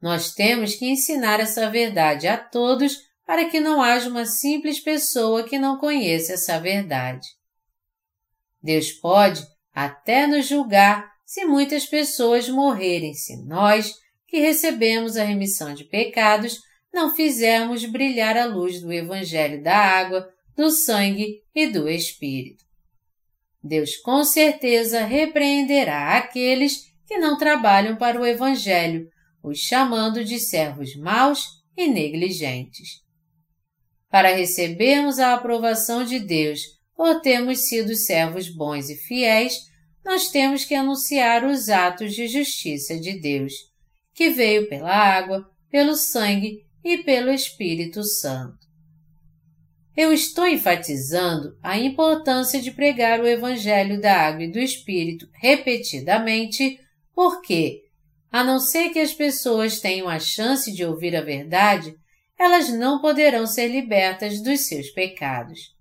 Nós temos que ensinar essa verdade a todos para que não haja uma simples pessoa que não conheça essa verdade. Deus pode até nos julgar se muitas pessoas morrerem se nós, que recebemos a remissão de pecados, não fizermos brilhar a luz do Evangelho da água, do sangue e do Espírito. Deus com certeza repreenderá aqueles que não trabalham para o Evangelho, os chamando de servos maus e negligentes. Para recebermos a aprovação de Deus por termos sido servos bons e fiéis, nós temos que anunciar os atos de justiça de Deus, que veio pela água, pelo sangue e pelo Espírito Santo. Eu estou enfatizando a importância de pregar o Evangelho da Água e do Espírito repetidamente, porque, a não ser que as pessoas tenham a chance de ouvir a verdade, elas não poderão ser libertas dos seus pecados.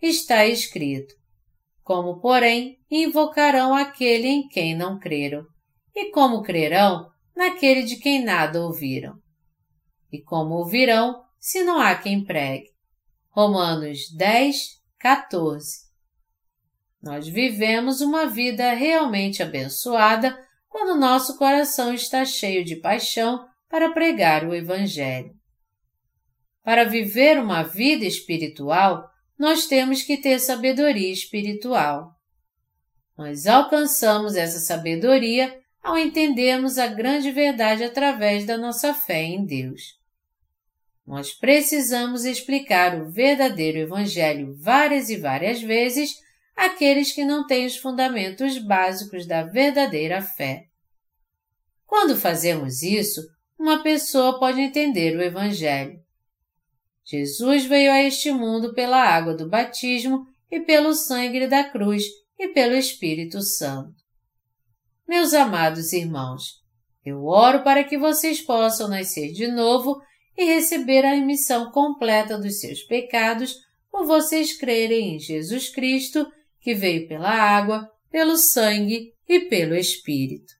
Está escrito: Como, porém, invocarão aquele em quem não creram? E como crerão naquele de quem nada ouviram. E como ouvirão, se não há quem pregue? Romanos 10, 14. Nós vivemos uma vida realmente abençoada quando nosso coração está cheio de paixão para pregar o Evangelho. Para viver uma vida espiritual, nós temos que ter sabedoria espiritual. Nós alcançamos essa sabedoria ao entendermos a grande verdade através da nossa fé em Deus. Nós precisamos explicar o verdadeiro Evangelho várias e várias vezes àqueles que não têm os fundamentos básicos da verdadeira fé. Quando fazemos isso, uma pessoa pode entender o Evangelho. Jesus veio a este mundo pela água do batismo e pelo sangue da cruz e pelo Espírito Santo. Meus amados irmãos, eu oro para que vocês possam nascer de novo e receber a remissão completa dos seus pecados por vocês crerem em Jesus Cristo, que veio pela água, pelo sangue e pelo Espírito.